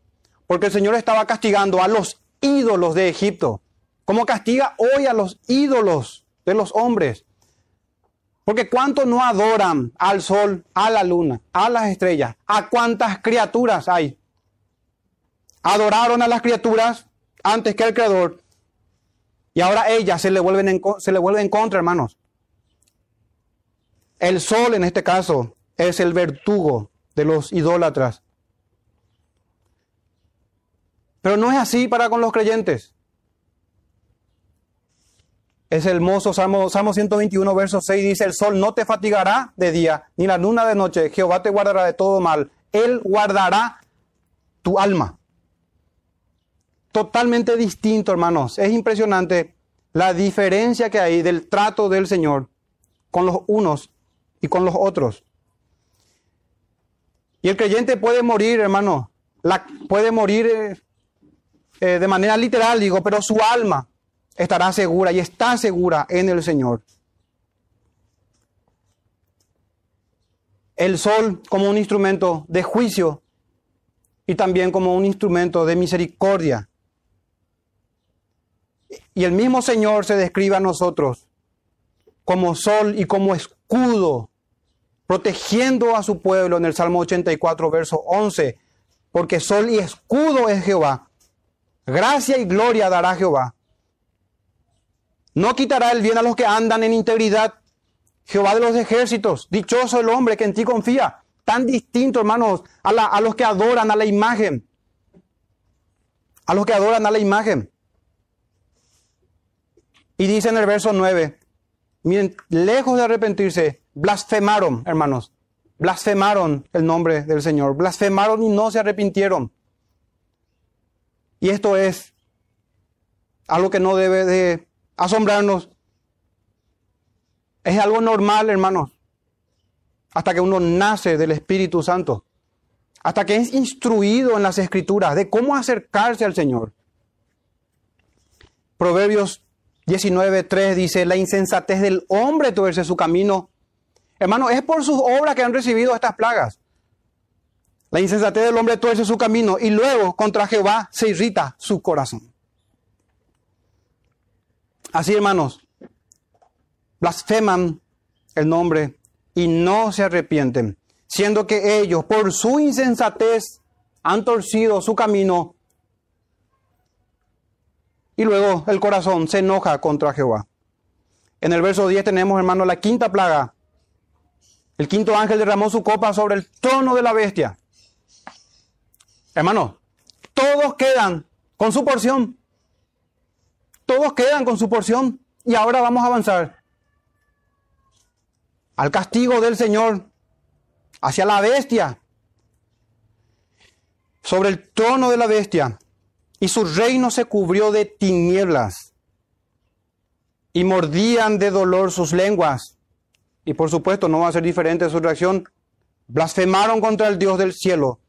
Porque el Señor estaba castigando a los ídolos de Egipto, como castiga hoy a los ídolos de los hombres. Porque cuántos no adoran al sol, a la luna, a las estrellas, a cuántas criaturas hay. Adoraron a las criaturas antes que al Creador. Y ahora ellas se le vuelven en, se le vuelven en contra, hermanos. El sol en este caso es el vertugo de los idólatras. Pero no es así para con los creyentes. Es hermoso Salmo, Salmo 121, verso 6 dice, el sol no te fatigará de día, ni la luna de noche, Jehová te guardará de todo mal, Él guardará tu alma. Totalmente distinto, hermanos. Es impresionante la diferencia que hay del trato del Señor con los unos y con los otros. Y el creyente puede morir, hermano, la, puede morir eh, de manera literal, digo, pero su alma estará segura y está segura en el Señor. El sol como un instrumento de juicio y también como un instrumento de misericordia. Y el mismo Señor se describe a nosotros como sol y como escudo, protegiendo a su pueblo en el Salmo 84, verso 11, porque sol y escudo es Jehová. Gracia y gloria dará Jehová. No quitará el bien a los que andan en integridad. Jehová de los ejércitos, dichoso el hombre que en ti confía. Tan distinto, hermanos, a, a los que adoran a la imagen. A los que adoran a la imagen. Y dice en el verso 9, miren, lejos de arrepentirse, blasfemaron, hermanos, blasfemaron el nombre del Señor, blasfemaron y no se arrepintieron. Y esto es algo que no debe de asombrarnos. Es algo normal, hermanos, hasta que uno nace del Espíritu Santo, hasta que es instruido en las Escrituras de cómo acercarse al Señor. Proverbios 19.3 dice, la insensatez del hombre tuerce su camino. Hermano, es por sus obras que han recibido estas plagas. La insensatez del hombre tuerce su camino y luego contra Jehová se irrita su corazón. Así, hermanos, blasfeman el nombre y no se arrepienten, siendo que ellos por su insensatez han torcido su camino y luego el corazón se enoja contra Jehová. En el verso 10 tenemos, hermano, la quinta plaga. El quinto ángel derramó su copa sobre el trono de la bestia. Hermano, todos quedan con su porción. Todos quedan con su porción. Y ahora vamos a avanzar al castigo del Señor, hacia la bestia, sobre el trono de la bestia y su reino se cubrió de tinieblas, y mordían de dolor sus lenguas. Y por supuesto no va a ser diferente su reacción. Blasfemaron contra el Dios del cielo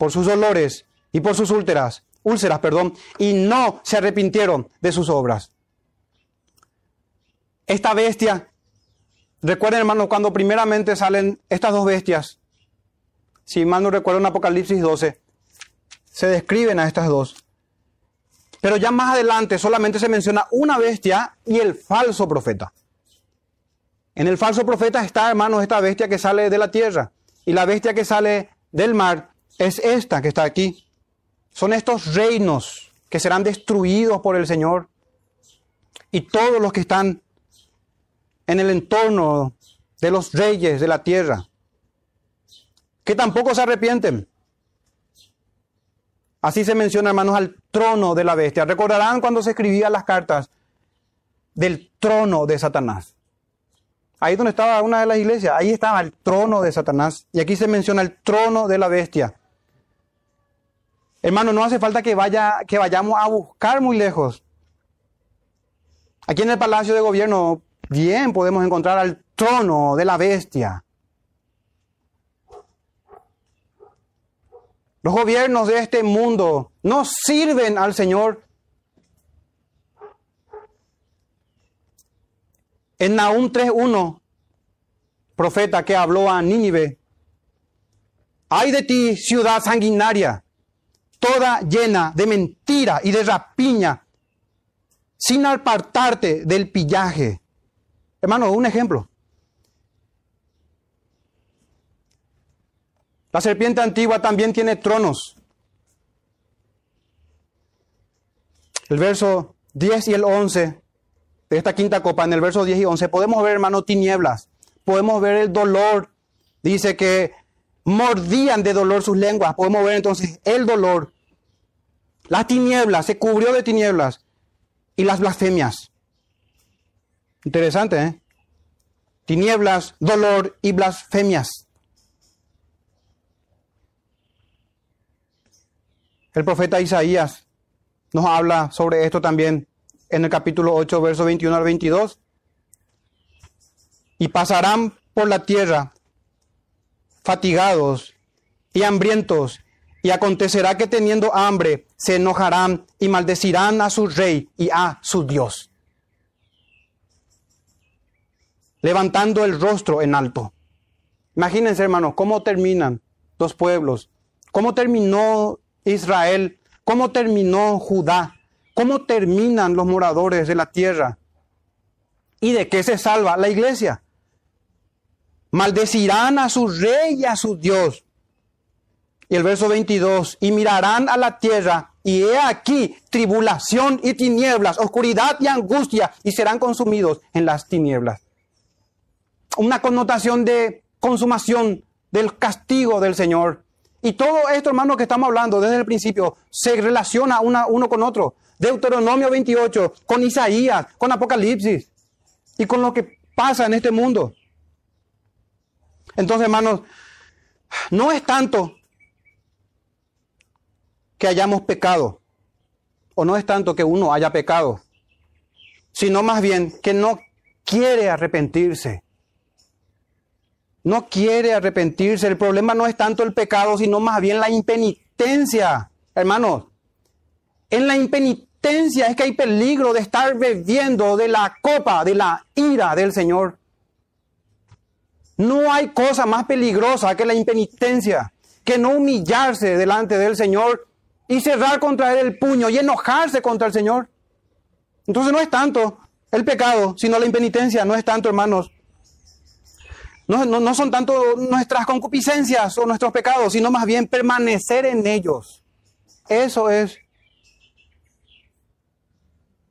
por sus dolores y por sus úlceras, úlceras, perdón, y no se arrepintieron de sus obras. Esta bestia, recuerden hermanos, cuando primeramente salen estas dos bestias, si mal no recuerdo en Apocalipsis 12, se describen a estas dos. Pero ya más adelante solamente se menciona una bestia y el falso profeta. En el falso profeta está, hermanos, esta bestia que sale de la tierra. Y la bestia que sale del mar es esta que está aquí. Son estos reinos que serán destruidos por el Señor. Y todos los que están en el entorno de los reyes de la tierra, que tampoco se arrepienten. Así se menciona, hermanos, al trono de la bestia. Recordarán cuando se escribían las cartas del trono de Satanás. Ahí donde estaba una de las iglesias, ahí estaba el trono de Satanás. Y aquí se menciona el trono de la bestia. Hermano, no hace falta que, vaya, que vayamos a buscar muy lejos. Aquí en el Palacio de Gobierno, bien podemos encontrar al trono de la bestia. Los gobiernos de este mundo no sirven al Señor. En Nahum 3.1, profeta que habló a Nínive, hay de ti ciudad sanguinaria, toda llena de mentira y de rapiña, sin apartarte del pillaje. Hermano, un ejemplo. La serpiente antigua también tiene tronos. El verso 10 y el 11 de esta quinta copa, en el verso 10 y 11, podemos ver, hermano, tinieblas. Podemos ver el dolor. Dice que mordían de dolor sus lenguas. Podemos ver entonces el dolor. Las tinieblas, se cubrió de tinieblas. Y las blasfemias. Interesante, ¿eh? Tinieblas, dolor y blasfemias. El profeta Isaías nos habla sobre esto también en el capítulo 8, verso 21 al 22. Y pasarán por la tierra fatigados y hambrientos, y acontecerá que teniendo hambre se enojarán y maldecirán a su rey y a su Dios, levantando el rostro en alto. Imagínense, hermanos, cómo terminan los pueblos, cómo terminó Israel, cómo terminó Judá, cómo terminan los moradores de la tierra y de qué se salva la iglesia. Maldecirán a su rey y a su Dios. Y el verso 22, y mirarán a la tierra, y he aquí tribulación y tinieblas, oscuridad y angustia, y serán consumidos en las tinieblas. Una connotación de consumación del castigo del Señor. Y todo esto, hermano, que estamos hablando desde el principio, se relaciona uno con otro. Deuteronomio 28, con Isaías, con Apocalipsis y con lo que pasa en este mundo. Entonces, hermanos, no es tanto que hayamos pecado, o no es tanto que uno haya pecado, sino más bien que no quiere arrepentirse. No quiere arrepentirse. El problema no es tanto el pecado, sino más bien la impenitencia. Hermanos, en la impenitencia es que hay peligro de estar bebiendo de la copa, de la ira del Señor. No hay cosa más peligrosa que la impenitencia, que no humillarse delante del Señor y cerrar contra Él el puño y enojarse contra el Señor. Entonces no es tanto el pecado, sino la impenitencia, no es tanto, hermanos. No, no son tanto nuestras concupiscencias o nuestros pecados, sino más bien permanecer en ellos. Eso es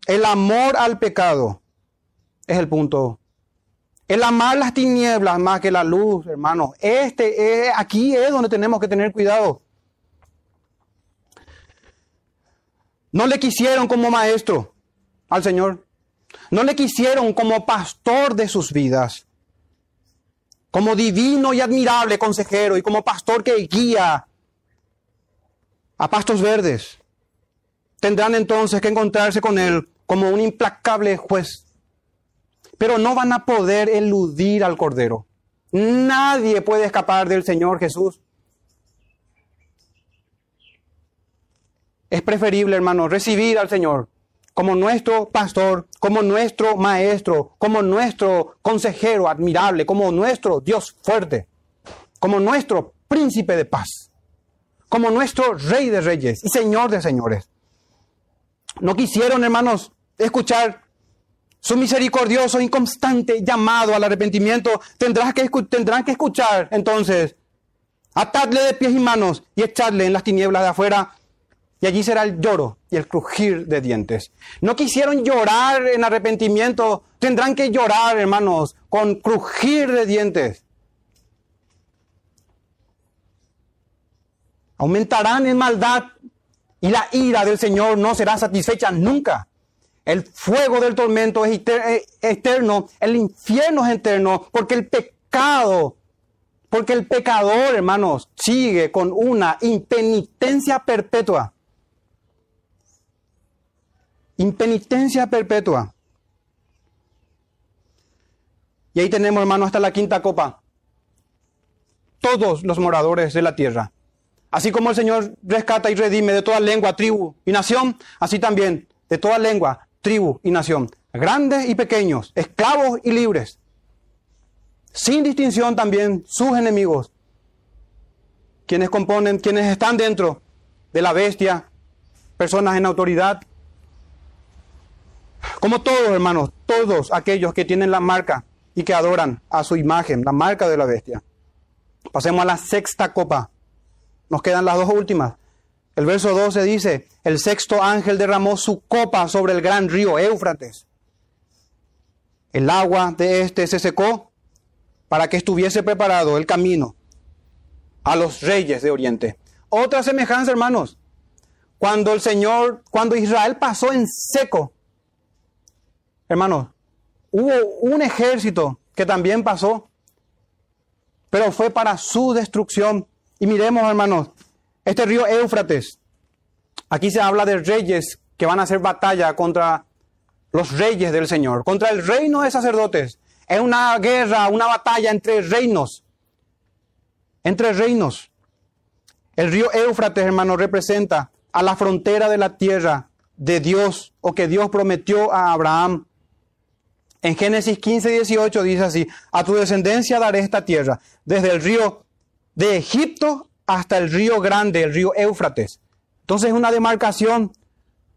el amor al pecado. Es el punto el amar las tinieblas más que la luz, hermano. Este, aquí es donde tenemos que tener cuidado. No le quisieron como maestro al Señor. No le quisieron como pastor de sus vidas. Como divino y admirable consejero y como pastor que guía a pastos verdes. Tendrán entonces que encontrarse con Él como un implacable juez pero no van a poder eludir al Cordero. Nadie puede escapar del Señor Jesús. Es preferible, hermano, recibir al Señor como nuestro pastor, como nuestro maestro, como nuestro consejero admirable, como nuestro Dios fuerte, como nuestro príncipe de paz, como nuestro rey de reyes y señor de señores. No quisieron, hermanos, escuchar su misericordioso, inconstante llamado al arrepentimiento, tendrás que, tendrán que escuchar entonces, atadle de pies y manos y echarle en las tinieblas de afuera, y allí será el lloro y el crujir de dientes. No quisieron llorar en arrepentimiento, tendrán que llorar, hermanos, con crujir de dientes. Aumentarán en maldad y la ira del Señor no será satisfecha nunca. El fuego del tormento es eterno, el infierno es eterno, porque el pecado, porque el pecador, hermanos, sigue con una impenitencia perpetua. Impenitencia perpetua. Y ahí tenemos, hermanos, hasta la quinta copa. Todos los moradores de la tierra. Así como el Señor rescata y redime de toda lengua, tribu y nación, así también de toda lengua, tribu y nación, grandes y pequeños, esclavos y libres, sin distinción también sus enemigos, quienes componen, quienes están dentro de la bestia, personas en autoridad, como todos hermanos, todos aquellos que tienen la marca y que adoran a su imagen, la marca de la bestia. Pasemos a la sexta copa. Nos quedan las dos últimas. El verso 12 dice, el sexto ángel derramó su copa sobre el gran río Éufrates. El agua de este se secó para que estuviese preparado el camino a los reyes de Oriente. Otra semejanza, hermanos. Cuando el Señor, cuando Israel pasó en seco, hermanos, hubo un ejército que también pasó, pero fue para su destrucción. Y miremos, hermanos, este río Éufrates, aquí se habla de reyes que van a hacer batalla contra los reyes del Señor, contra el reino de sacerdotes. Es una guerra, una batalla entre reinos, entre reinos. El río Éufrates, hermanos, representa a la frontera de la tierra de Dios o que Dios prometió a Abraham. En Génesis 15, 18 dice así, a tu descendencia daré esta tierra, desde el río de Egipto hasta el río grande, el río Éufrates. Entonces una demarcación.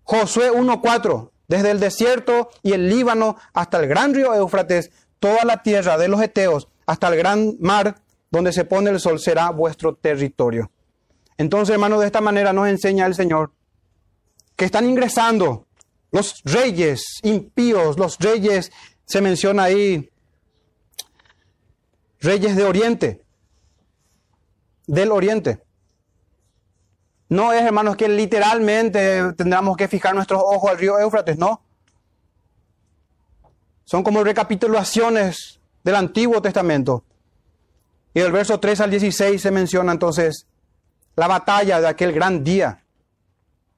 Josué 1.4, desde el desierto y el Líbano hasta el gran río Éufrates, toda la tierra de los Eteos hasta el gran mar donde se pone el sol será vuestro territorio. Entonces, hermanos, de esta manera nos enseña el Señor que están ingresando los reyes impíos, los reyes, se menciona ahí, reyes de Oriente, del Oriente. No es, hermanos, que literalmente tendremos que fijar nuestros ojos al río Éufrates, no. Son como recapitulaciones del Antiguo Testamento. Y del verso 3 al 16 se menciona entonces la batalla de aquel gran día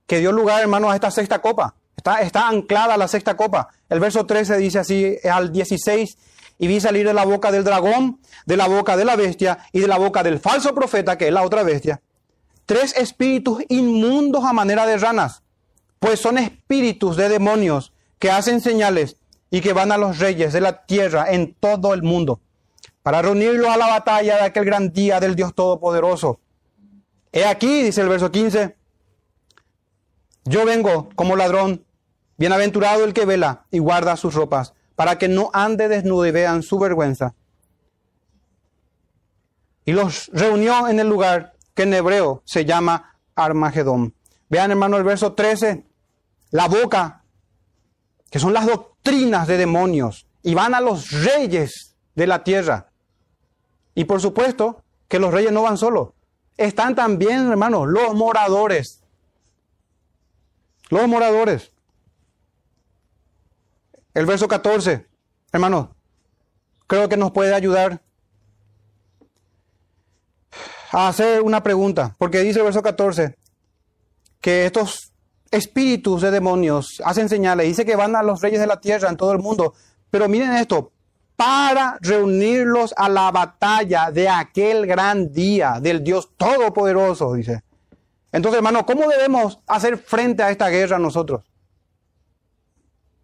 que dio lugar, hermanos, a esta sexta copa. Está, anclada la sexta copa. El verso 13 dice así al 16, y vi salir de la boca del dragón, de la boca de la bestia y de la boca del falso profeta, que es la otra bestia, tres espíritus inmundos a manera de ranas, pues son espíritus de demonios que hacen señales y que van a los reyes de la tierra en todo el mundo, para reunirlos a la batalla de aquel gran día del Dios Todopoderoso. He aquí, dice el verso 15, yo vengo como ladrón, bienaventurado el que vela y guarda sus ropas, para que no ande desnudo y vean su vergüenza. Y los reunió en el lugar que en hebreo se llama Armagedón. Vean, hermano, el verso 13, la boca, que son las doctrinas de demonios, y van a los reyes de la tierra. Y por supuesto que los reyes no van solos. Están también, hermanos, los moradores los moradores. El verso 14, hermano, creo que nos puede ayudar a hacer una pregunta, porque dice el verso 14 que estos espíritus de demonios hacen señales, dice que van a los reyes de la tierra en todo el mundo, pero miren esto, para reunirlos a la batalla de aquel gran día del Dios Todopoderoso, dice. Entonces, hermano, ¿cómo debemos hacer frente a esta guerra nosotros?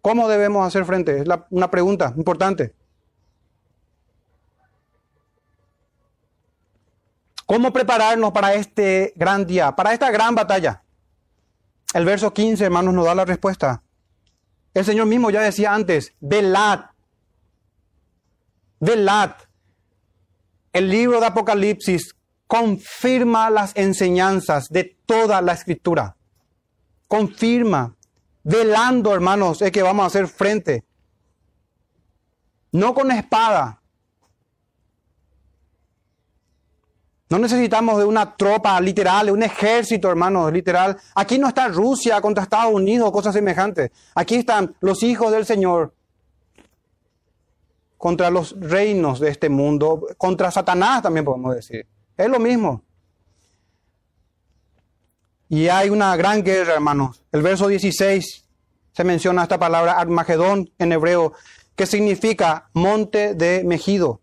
¿Cómo debemos hacer frente? Es una pregunta importante. ¿Cómo prepararnos para este gran día, para esta gran batalla? El verso 15, hermanos, nos da la respuesta. El Señor mismo ya decía antes, velad, velad. El libro de Apocalipsis confirma las enseñanzas de toda la escritura. Confirma, velando, hermanos, es que vamos a hacer frente. No con espada. No necesitamos de una tropa literal, de un ejército, hermanos, literal. Aquí no está Rusia contra Estados Unidos cosas semejantes. Aquí están los hijos del Señor contra los reinos de este mundo, contra Satanás también podemos decir. Es lo mismo. Y hay una gran guerra, hermanos. El verso 16 se menciona esta palabra Armagedón en hebreo, que significa monte de Mejido.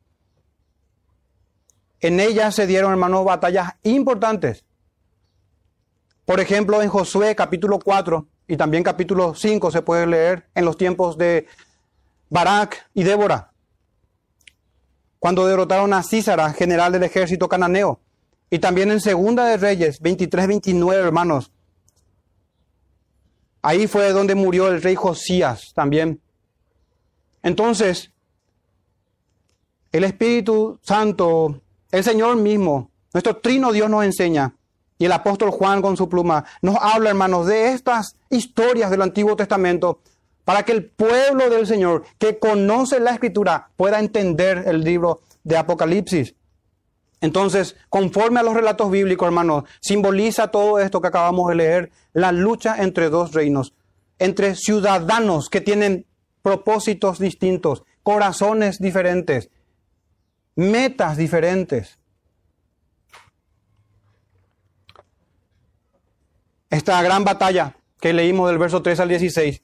En ella se dieron, hermanos, batallas importantes. Por ejemplo, en Josué capítulo 4 y también capítulo 5 se puede leer en los tiempos de Barak y Débora cuando derrotaron a Císara, general del ejército cananeo. Y también en Segunda de Reyes, 23-29, hermanos. Ahí fue donde murió el rey Josías también. Entonces, el Espíritu Santo, el Señor mismo, nuestro trino Dios nos enseña, y el apóstol Juan con su pluma nos habla, hermanos, de estas historias del Antiguo Testamento para que el pueblo del Señor que conoce la escritura pueda entender el libro de Apocalipsis. Entonces, conforme a los relatos bíblicos, hermanos, simboliza todo esto que acabamos de leer, la lucha entre dos reinos, entre ciudadanos que tienen propósitos distintos, corazones diferentes, metas diferentes. Esta gran batalla que leímos del verso 3 al 16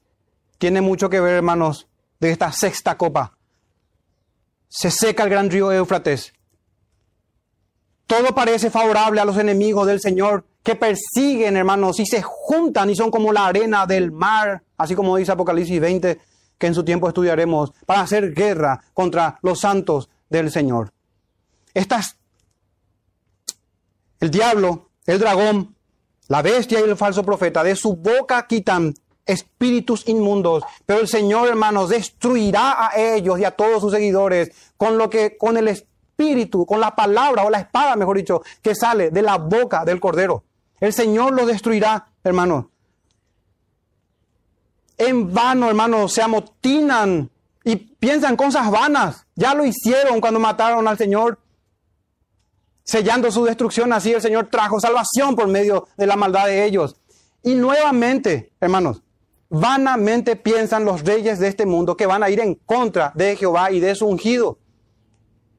tiene mucho que ver, hermanos, de esta sexta copa. Se seca el gran río Éufrates. Todo parece favorable a los enemigos del Señor que persiguen, hermanos, y se juntan y son como la arena del mar, así como dice Apocalipsis 20, que en su tiempo estudiaremos, para hacer guerra contra los santos del Señor. Estas, el diablo, el dragón, la bestia y el falso profeta, de su boca quitan espíritus inmundos, pero el Señor, hermanos, destruirá a ellos y a todos sus seguidores con lo que con el espíritu, con la palabra o la espada, mejor dicho, que sale de la boca del cordero. El Señor lo destruirá, hermanos. En vano, hermanos, se amotinan y piensan cosas vanas. Ya lo hicieron cuando mataron al Señor sellando su destrucción. Así el Señor trajo salvación por medio de la maldad de ellos. Y nuevamente, hermanos, vanamente piensan los reyes de este mundo que van a ir en contra de Jehová y de su ungido.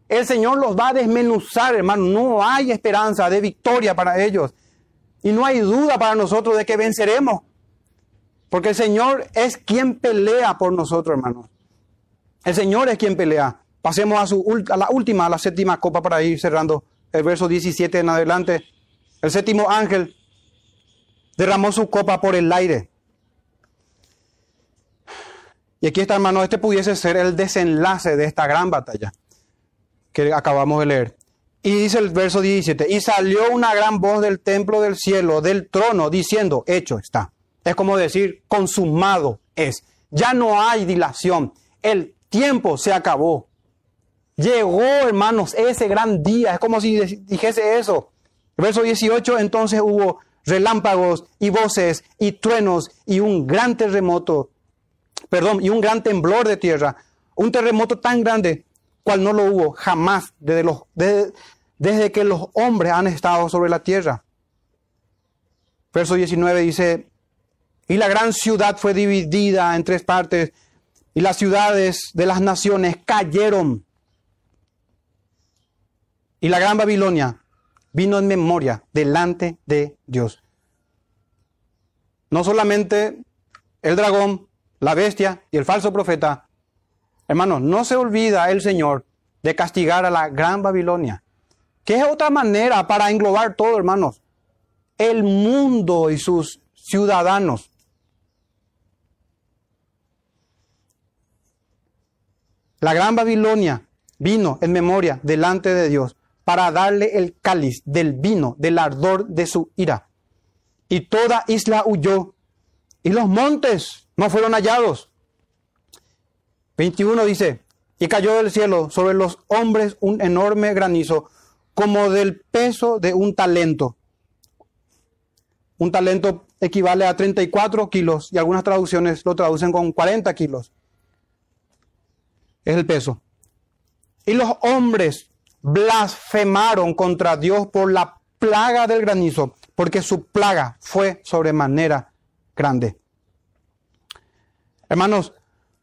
El Señor los va a desmenuzar, hermanos. No hay esperanza de victoria para ellos. Y no hay duda para nosotros de que venceremos. Porque el Señor es quien pelea por nosotros, hermanos. El Señor es quien pelea. Pasemos a, a la última, a la séptima copa para ir cerrando el verso 17 en adelante. El séptimo ángel derramó su copa por el aire. Y aquí está, hermano, este pudiese ser el desenlace de esta gran batalla que acabamos de leer. Y dice el verso 17, y salió una gran voz del templo del cielo, del trono, diciendo, hecho está. Es como decir, consumado es. Ya no hay dilación. El tiempo se acabó. Llegó, hermanos, ese gran día. Es como si dijese eso. verso 18, entonces hubo relámpagos y voces y truenos y un gran terremoto, perdón, y un gran temblor de tierra. Un terremoto tan grande cual no lo hubo jamás desde, los, desde que los hombres han estado sobre la tierra. Verso 19 dice, y la gran ciudad fue dividida en tres partes, y las ciudades de las naciones cayeron y la gran Babilonia vino en memoria delante de Dios. No solamente el dragón, la bestia y el falso profeta. Hermanos, no se olvida el Señor de castigar a la gran Babilonia. Que es otra manera para englobar todo, hermanos. El mundo y sus ciudadanos. La gran Babilonia vino en memoria delante de Dios para darle el cáliz del vino del ardor de su ira. Y toda isla huyó, y los montes no fueron hallados. 21 dice, y cayó del cielo sobre los hombres un enorme granizo, como del peso de un talento. Un talento equivale a 34 kilos y algunas traducciones lo traducen con 40 kilos. Es el peso. Y los hombres blasfemaron contra Dios por la plaga del granizo, porque su plaga fue sobremanera grande. Hermanos,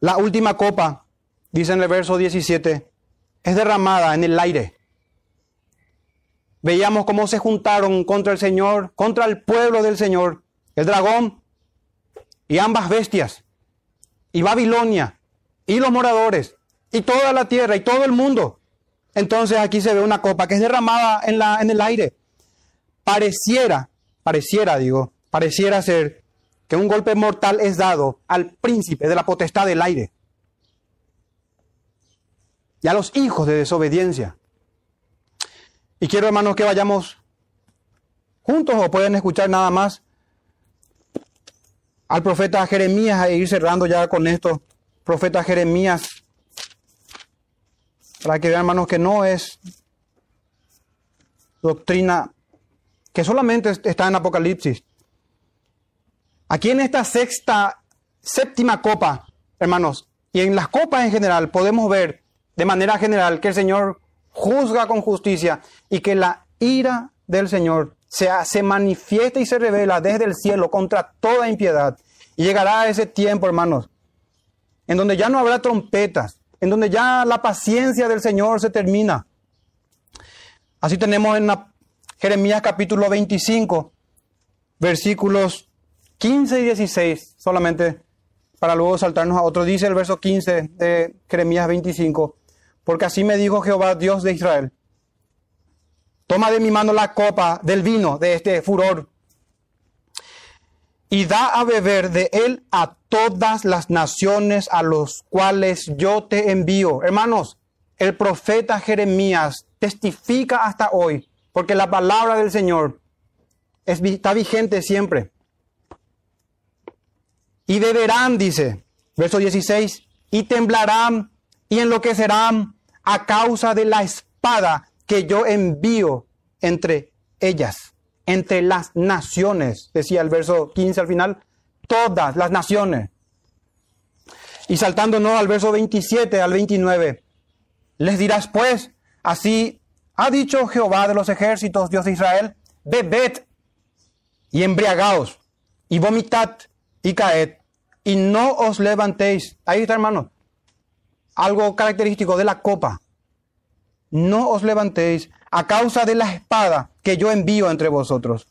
la última copa, dice en el verso 17, es derramada en el aire. Veíamos cómo se juntaron contra el Señor, contra el pueblo del Señor, el dragón y ambas bestias, y Babilonia, y los moradores, y toda la tierra, y todo el mundo. Entonces aquí se ve una copa que es derramada en, la, en el aire. Pareciera, pareciera, digo, pareciera ser que un golpe mortal es dado al príncipe de la potestad del aire y a los hijos de desobediencia. Y quiero, hermanos, que vayamos juntos o pueden escuchar nada más al profeta Jeremías e ir cerrando ya con esto. Profeta Jeremías para que vean, hermanos, que no es doctrina que solamente está en Apocalipsis. Aquí en esta sexta, séptima copa, hermanos, y en las copas en general, podemos ver de manera general que el Señor juzga con justicia y que la ira del Señor se, manifiesta y se revela desde el cielo contra toda impiedad. Y llegará ese tiempo, hermanos, en donde ya no habrá trompetas, en donde ya la paciencia del Señor se termina. Así tenemos en Jeremías capítulo 25, versículos 15 y 16, solamente para luego saltarnos a otro. Dice el verso 15 de Jeremías 25, porque así me dijo Jehová, Dios de Israel, toma de mi mano la copa del vino de este furor y da a beber de él a todas las naciones a los cuales yo te envío. Hermanos, el profeta Jeremías testifica hasta hoy, porque la palabra del Señor está vigente siempre. Y beberán, dice, verso 16, y temblarán y enloquecerán a causa de la espada que yo envío entre ellas, entre las naciones, decía el verso 15 al final, todas las naciones. Y saltándonos al verso 27 al 29, les dirás pues, así ha dicho Jehová de los ejércitos, Dios de Israel, bebed y embriagaos y vomitad y caed y no os levantéis. Ahí está, hermano. Algo característico de la copa. No os levantéis a causa de la espada que yo envío entre vosotros.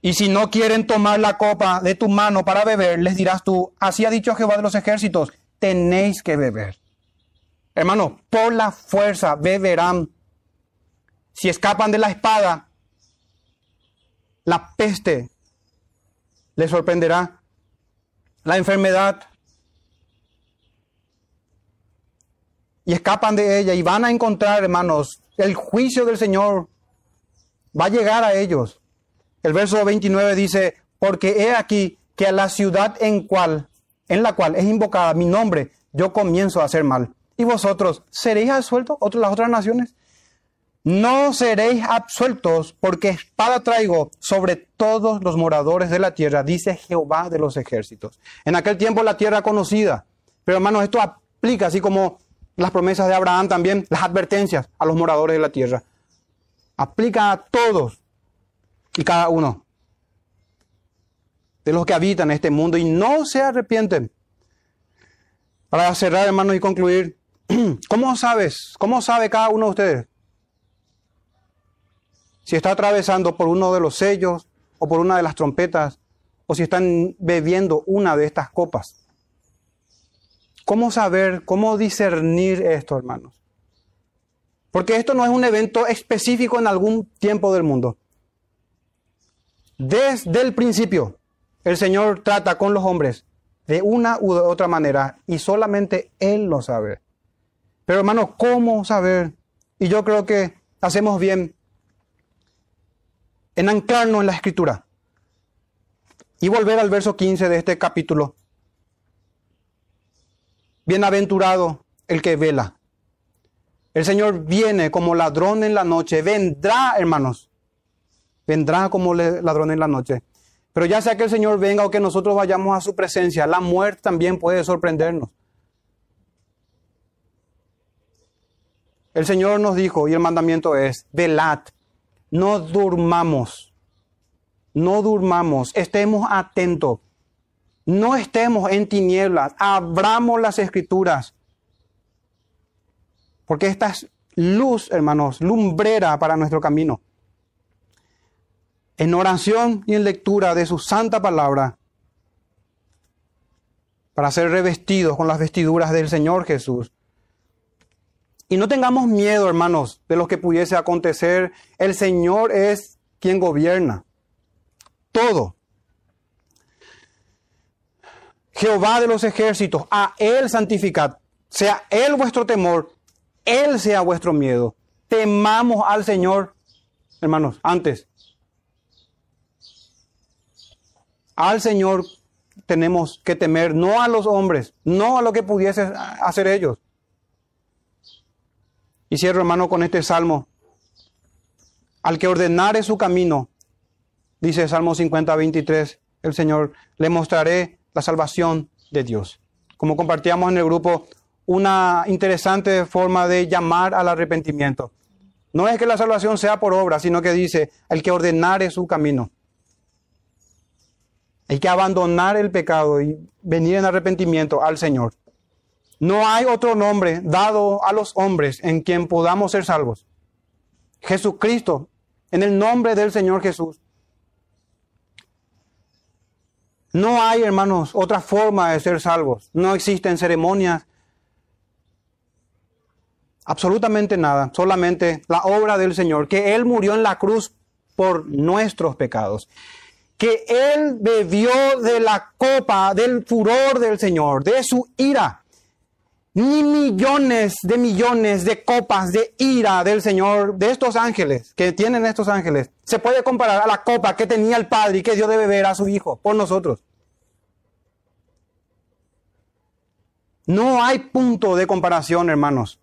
Y si no quieren tomar la copa de tu mano para beber, les dirás tú, así ha dicho Jehová de los ejércitos, tenéis que beber. Hermano, por la fuerza beberán. Si escapan de la espada, la peste les sorprenderá la enfermedad y escapan de ella y van a encontrar, hermanos, el juicio del Señor va a llegar a ellos. El verso 29 dice, porque he aquí que a la ciudad en cual la cual es invocada mi nombre, yo comienzo a hacer mal. ¿Y vosotros seréis absueltos, las otras naciones? No seréis absueltos porque espada traigo sobre todos los moradores de la tierra, dice Jehová de los ejércitos. En aquel tiempo la tierra conocida. Pero hermanos, esto aplica así como las promesas de Abraham también, las advertencias a los moradores de la tierra. Aplica a todos y cada uno de los que habitan este mundo y no se arrepienten. Para cerrar, hermanos, y concluir, ¿cómo sabes? ¿Cómo sabe cada uno de ustedes si está atravesando por uno de los sellos o por una de las trompetas o si están bebiendo una de estas copas. ¿Cómo saber, cómo discernir esto, hermanos? Porque esto no es un evento específico en algún tiempo del mundo. Desde el principio, el Señor trata con los hombres de una u otra manera y solamente Él lo sabe. Pero hermanos, ¿cómo saber? Y yo creo que hacemos bien en anclarnos en la escritura. Y volver al verso 15 de este capítulo. Bienaventurado el que vela. El Señor viene como ladrón en la noche. Vendrá, hermanos. Vendrá como ladrón en la noche. Pero ya sea que el Señor venga o que nosotros vayamos a su presencia, la muerte también puede sorprendernos. El Señor nos dijo, y el mandamiento es, velad, no durmamos, no durmamos, estemos atentos, no estemos en tinieblas, abramos las escrituras, porque esta es luz, hermanos, lumbrera para nuestro camino. En oración y en lectura de su santa palabra, para ser revestidos con las vestiduras del Señor Jesús. Y no tengamos miedo, hermanos, de lo que pudiese acontecer. El Señor es quien gobierna todo. Jehová de los ejércitos, a Él santificad. Sea Él vuestro temor, Él sea vuestro miedo. Temamos al Señor, hermanos, antes. Al Señor tenemos que temer, no a los hombres, no a lo que pudiese hacer ellos. Y cierro, hermano, con este salmo. Al que ordenare su camino, dice Salmo 50, 23, el Señor, le mostraré la salvación de Dios. Como compartíamos en el grupo, una interesante forma de llamar al arrepentimiento. No es que la salvación sea por obra, sino que dice, el que ordenare su camino. Hay que abandonar el pecado y venir en arrepentimiento al Señor. No hay otro nombre dado a los hombres en quien podamos ser salvos. Jesucristo, en el nombre del Señor Jesús. No hay, hermanos, otra forma de ser salvos. No existen ceremonias. Absolutamente nada. Solamente la obra del Señor. Que Él murió en la cruz por nuestros pecados. Que Él bebió de la copa del furor del Señor, de su ira. Ni millones de millones de copas de ira del Señor, de estos ángeles, que tienen estos ángeles, se puede comparar a la copa que tenía el Padre y que dio de beber a su Hijo por nosotros. No hay punto de comparación, hermanos.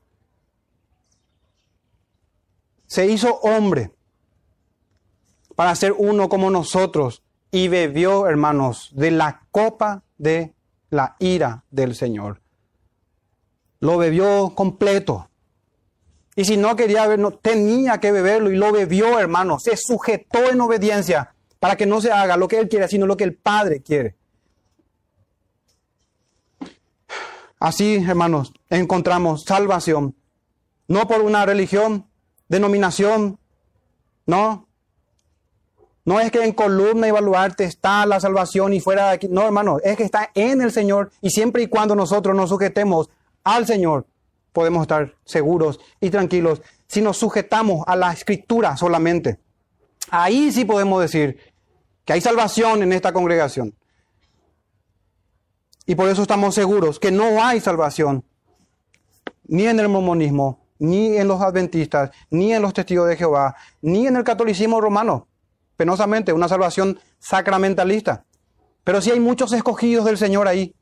Se hizo hombre para ser uno como nosotros y bebió, hermanos, de la copa de la ira del Señor. Lo bebió completo. Y si no quería beber, tenía que beberlo y lo bebió, hermanos. Se sujetó en obediencia para que no se haga lo que Él quiere, sino lo que el Padre quiere. Así, hermanos, encontramos salvación. No por una religión, denominación, no. No es que en columna y baluarte está la salvación y fuera de aquí. No, hermanos, es que está en el Señor y siempre y cuando nosotros nos sujetemos al Señor, podemos estar seguros y tranquilos. Si nos sujetamos a la escritura solamente, ahí sí podemos decir que hay salvación en esta congregación. Y por eso estamos seguros que no hay salvación ni en el mormonismo, ni en los adventistas, ni en los testigos de Jehová, ni en el catolicismo romano. Penosamente, una salvación sacramentalista. Pero sí hay muchos escogidos del Señor ahí.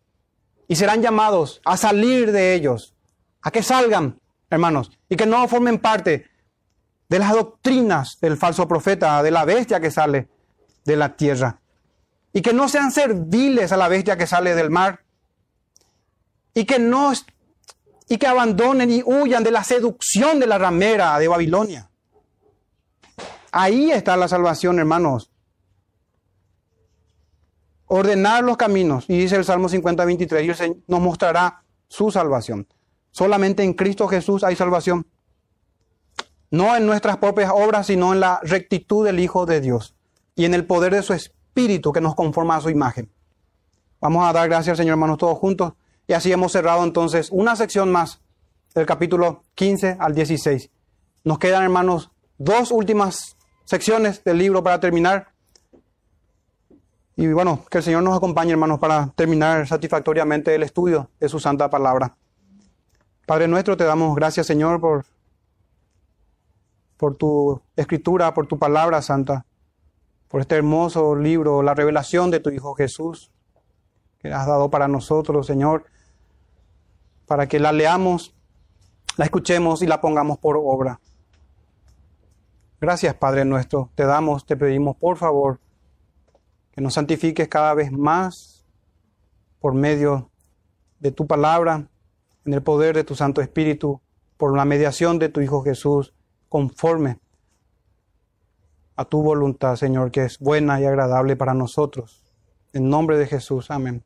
Y serán llamados a salir de ellos, a que salgan, hermanos, y que no formen parte de las doctrinas del falso profeta, de la bestia que sale de la tierra y que no sean serviles a la bestia que sale del mar y que no y que abandonen y huyan de la seducción de la ramera de Babilonia. Ahí está la salvación, hermanos. Ordenar los caminos, y dice el Salmo 50, 23, y el Señor nos mostrará su salvación. Solamente en Cristo Jesús hay salvación. No en nuestras propias obras, sino en la rectitud del Hijo de Dios y en el poder de su Espíritu que nos conforma a su imagen. Vamos a dar gracias al Señor, hermanos, todos juntos. Y así hemos cerrado entonces una sección más del capítulo 15 al 16. Nos quedan, hermanos, dos últimas secciones del libro para terminar. Y bueno, que el Señor nos acompañe, hermanos, para terminar satisfactoriamente el estudio de su santa palabra. Padre nuestro, te damos gracias, Señor, por, por tu escritura, por tu palabra santa por este hermoso libro, la revelación de tu Hijo Jesús, que has dado para nosotros, Señor, para que la leamos, la escuchemos y la pongamos por obra. Gracias, Padre nuestro. Te damos, te pedimos, por favor, que nos santifiques cada vez más por medio de tu palabra, en el poder de tu Santo Espíritu, por la mediación de tu Hijo Jesús, conforme a tu voluntad, Señor, que es buena y agradable para nosotros. En nombre de Jesús, amén.